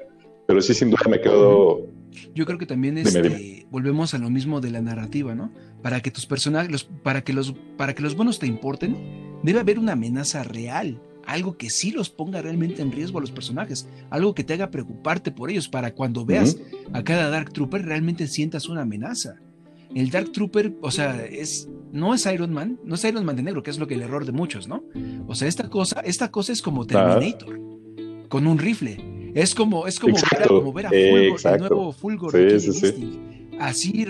Pero sí, sin duda me quedo yo creo que también este, volvemos a lo mismo de la narrativa, ¿no? Para que tus personajes, para, que los, para que los buenos te importen, debe haber una amenaza real, algo que sí los ponga realmente en riesgo a los personajes, algo que te haga preocuparte por ellos, para cuando veas a cada Dark Trooper realmente sientas una amenaza. El Dark Trooper, o sea, es, no es Iron Man, no es Iron Man de negro, que es lo que el error de muchos, ¿no? O sea, esta cosa, esta cosa es como Terminator, con un rifle es como, es como, ver, a, como ver a Fulgor, el nuevo Fulgor. Sí, sí, Así,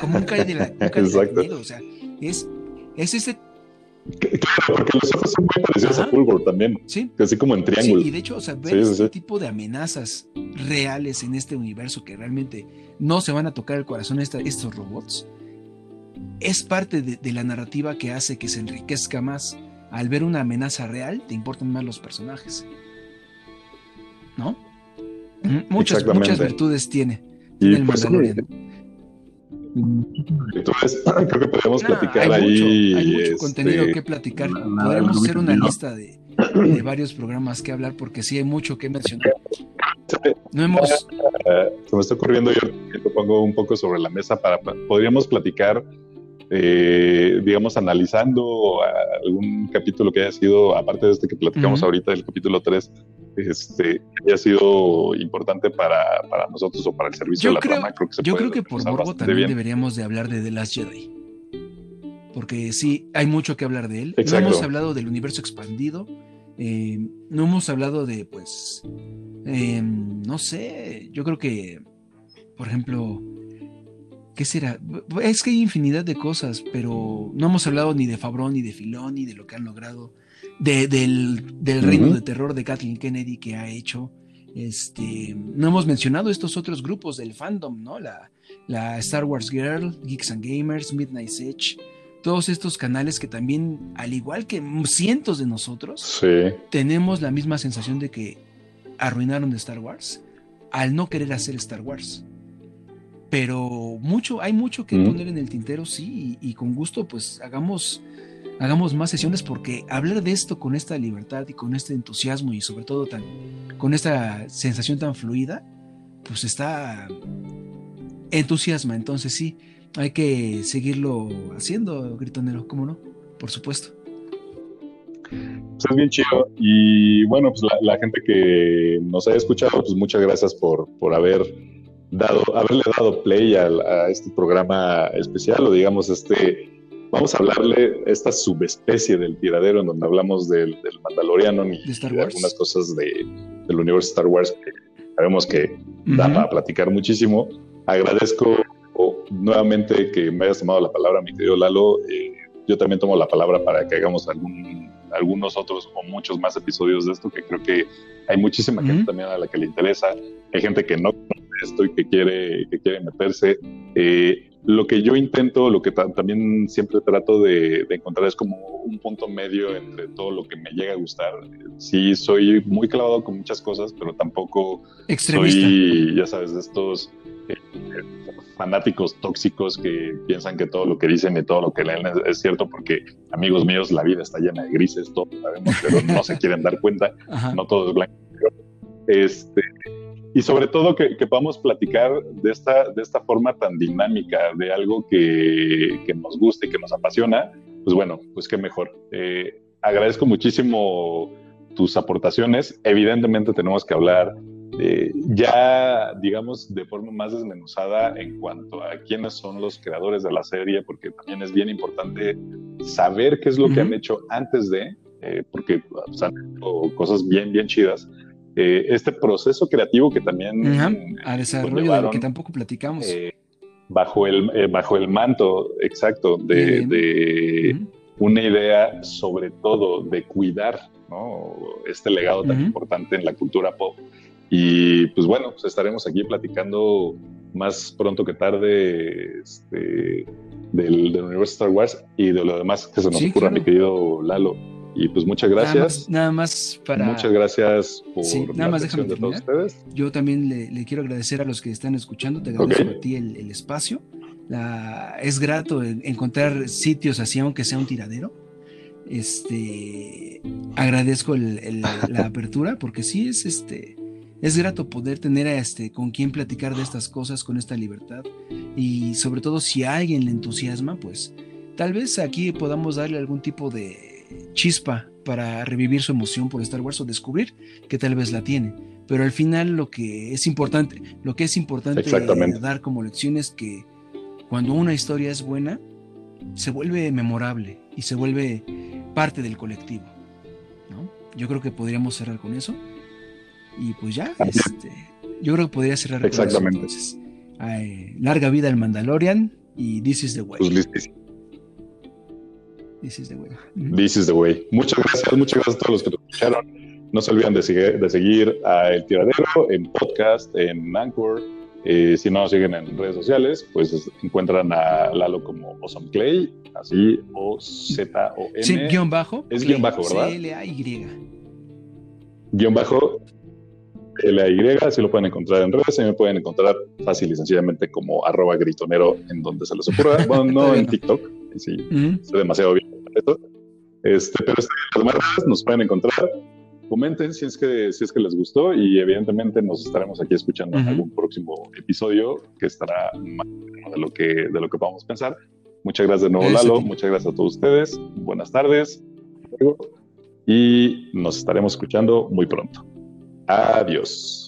como un cae de la, un O sea, es, es ese Claro, porque los ojos son muy parecidos a Fulgor también. Sí. Así como en triángulo. Sí, y de hecho, o sea, ver este tipo de amenazas reales en este universo que realmente no se van a tocar el corazón estos robots, es parte de, de, la narrativa que hace que se enriquezca más. Al ver una amenaza real, te importan más los personajes. ¿No? Muchas, muchas virtudes tiene, el pues. Entonces, creo que podemos platicar ahí. hay mucho contenido este, que platicar. Podríamos hacer una lista de, de, varios programas que hablar porque sí hay mucho que mencionar. No hemos. Se me está ocurriendo, yo te pongo un poco sobre la mesa para. Podríamos platicar, eh, digamos, analizando algún capítulo que haya sido, aparte de este que platicamos ahorita, del capítulo 3, este, haya sido importante para, para, nosotros o para el servicio de la creo, Creo que yo creo que por morbo también deberíamos de hablar de The Last Jedi. Porque sí, hay mucho que hablar de él. No hemos hablado del universo expandido. Eh, no hemos hablado de, pues, em, no sé, yo creo que, por ejemplo, ¿qué será? Es que hay infinidad de cosas, pero no hemos hablado ni de Fabrón, ni de Filón, ni de lo que han logrado del, reino de terror de Kathleen Kennedy que ha hecho. Este, no hemos mencionado estos otros grupos del fandom, ¿no? La, la Star Wars Girl, Geeks and Gamers, Midnight Edge, todos estos canales que también, al igual que cientos de nosotros, tenemos la misma sensación de que arruinaron de Star Wars al no querer hacer Star Wars. Pero mucho, hay mucho que poner en el tintero, sí, y, y, con gusto, pues hagamos hagamos más sesiones porque hablar de esto con esta libertad y con este entusiasmo y sobre todo tan, con esta sensación tan fluida, pues está entusiasma. Entonces sí, hay que seguirlo haciendo, gritonero, ¿cómo no? Por supuesto. Pues es bien chido. Y bueno, pues la, gente que nos haya escuchado, pues muchas gracias por, por haber dado, haberle dado play a, a este programa especial, o digamos, este vamos a hablarle esta subespecie del tiradero en donde hablamos del, Mandaloriano y de, algunas cosas de, del universo Star Wars que sabemos que da para platicar muchísimo. Agradezco nuevamente que me hayas tomado la palabra, mi querido Lalo. Eh, yo también tomo la palabra para que hagamos algún, algunos otros o muchos más episodios de esto, que creo que hay muchísima gente también a la que le interesa. Hay gente que no conoce esto y que quiere, que quiere meterse. Eh, lo que yo intento, lo que también siempre trato de, encontrar es como un punto medio entre todo lo que me llega a gustar. Sí, soy muy clavado con muchas cosas, pero tampoco soy, ya sabes, de estos eh, fanáticos tóxicos que piensan que todo lo que dicen y todo lo que leen es, cierto, porque amigos míos, la vida está llena de grises, todos sabemos, pero no se quieren dar cuenta, no todo es blanco. Este, y sobre todo que, que, podamos platicar de esta, de esta forma tan dinámica, de algo que, que nos gusta y que nos apasiona, pues bueno, pues qué mejor. Eh, agradezco muchísimo tus aportaciones. Evidentemente tenemos que hablar ya, digamos, de forma más desmenuzada en cuanto a quiénes son los creadores de la serie, porque también es bien importante saber qué es lo que han hecho antes de, eh, porque pues, han hecho cosas bien, bien chidas. Eh, este proceso creativo que también... A desarrollo de lo que tampoco platicamos. Eh, bajo, el, bajo el manto, exacto, de, una idea sobre todo de cuidar ¿no? este legado tan importante en la cultura pop. Y pues bueno, pues estaremos aquí platicando más pronto que tarde este, del, del, universo Star Wars y de lo demás que se nos ocurra, mi querido Lalo. Y pues muchas gracias. Nada más, para. Muchas gracias por nada más déjame de todos ustedes. Yo también le, quiero agradecer a los que están escuchando. Te agradezco a ti el, espacio. La, es grato encontrar sitios así, aunque sea un tiradero. Este agradezco la apertura porque sí es este es grato poder tener a este con quien platicar de estas cosas con esta libertad y sobre todo si a alguien le entusiasma, pues tal vez aquí podamos darle algún tipo de chispa para revivir su emoción por Star Wars o descubrir que tal vez la tiene. Pero al final lo que es importante, lo que es importante dar como lección es que cuando una historia es buena, se vuelve memorable y se vuelve parte del colectivo. Yo creo que podríamos cerrar con eso. Y pues ya, este, yo creo que podría cerrar. Exactamente. entonces. larga vida al Mandalorian y This is the Way. Pues This is the Way. This is the Way. Muchas gracias, muchas gracias a todos los que nos escucharon. No se olviden de seguir, de seguir a El Tiradero en podcast, en Anchor. Eh, si no nos siguen en redes sociales, pues encuentran a Lalo como Awesome Clay, así, o Z o N. Sí, guion bajo. Es guion bajo, ¿verdad? C-L-A-Y. Guión bajo LAY, así lo pueden encontrar en redes, y me pueden encontrar fácil y sencillamente como arroba gritonero en donde se les ocurra. Bueno, no en TikTok, sí, uh demasiado bien eso. Este, pero las nos pueden encontrar. Comenten si es que si es que les gustó y evidentemente nos estaremos aquí escuchando en algún próximo episodio que estará más de lo que de lo que podamos pensar. Muchas gracias de nuevo, Lalo. Muchas gracias a todos ustedes. Buenas tardes. Y nos estaremos escuchando muy pronto. Adiós.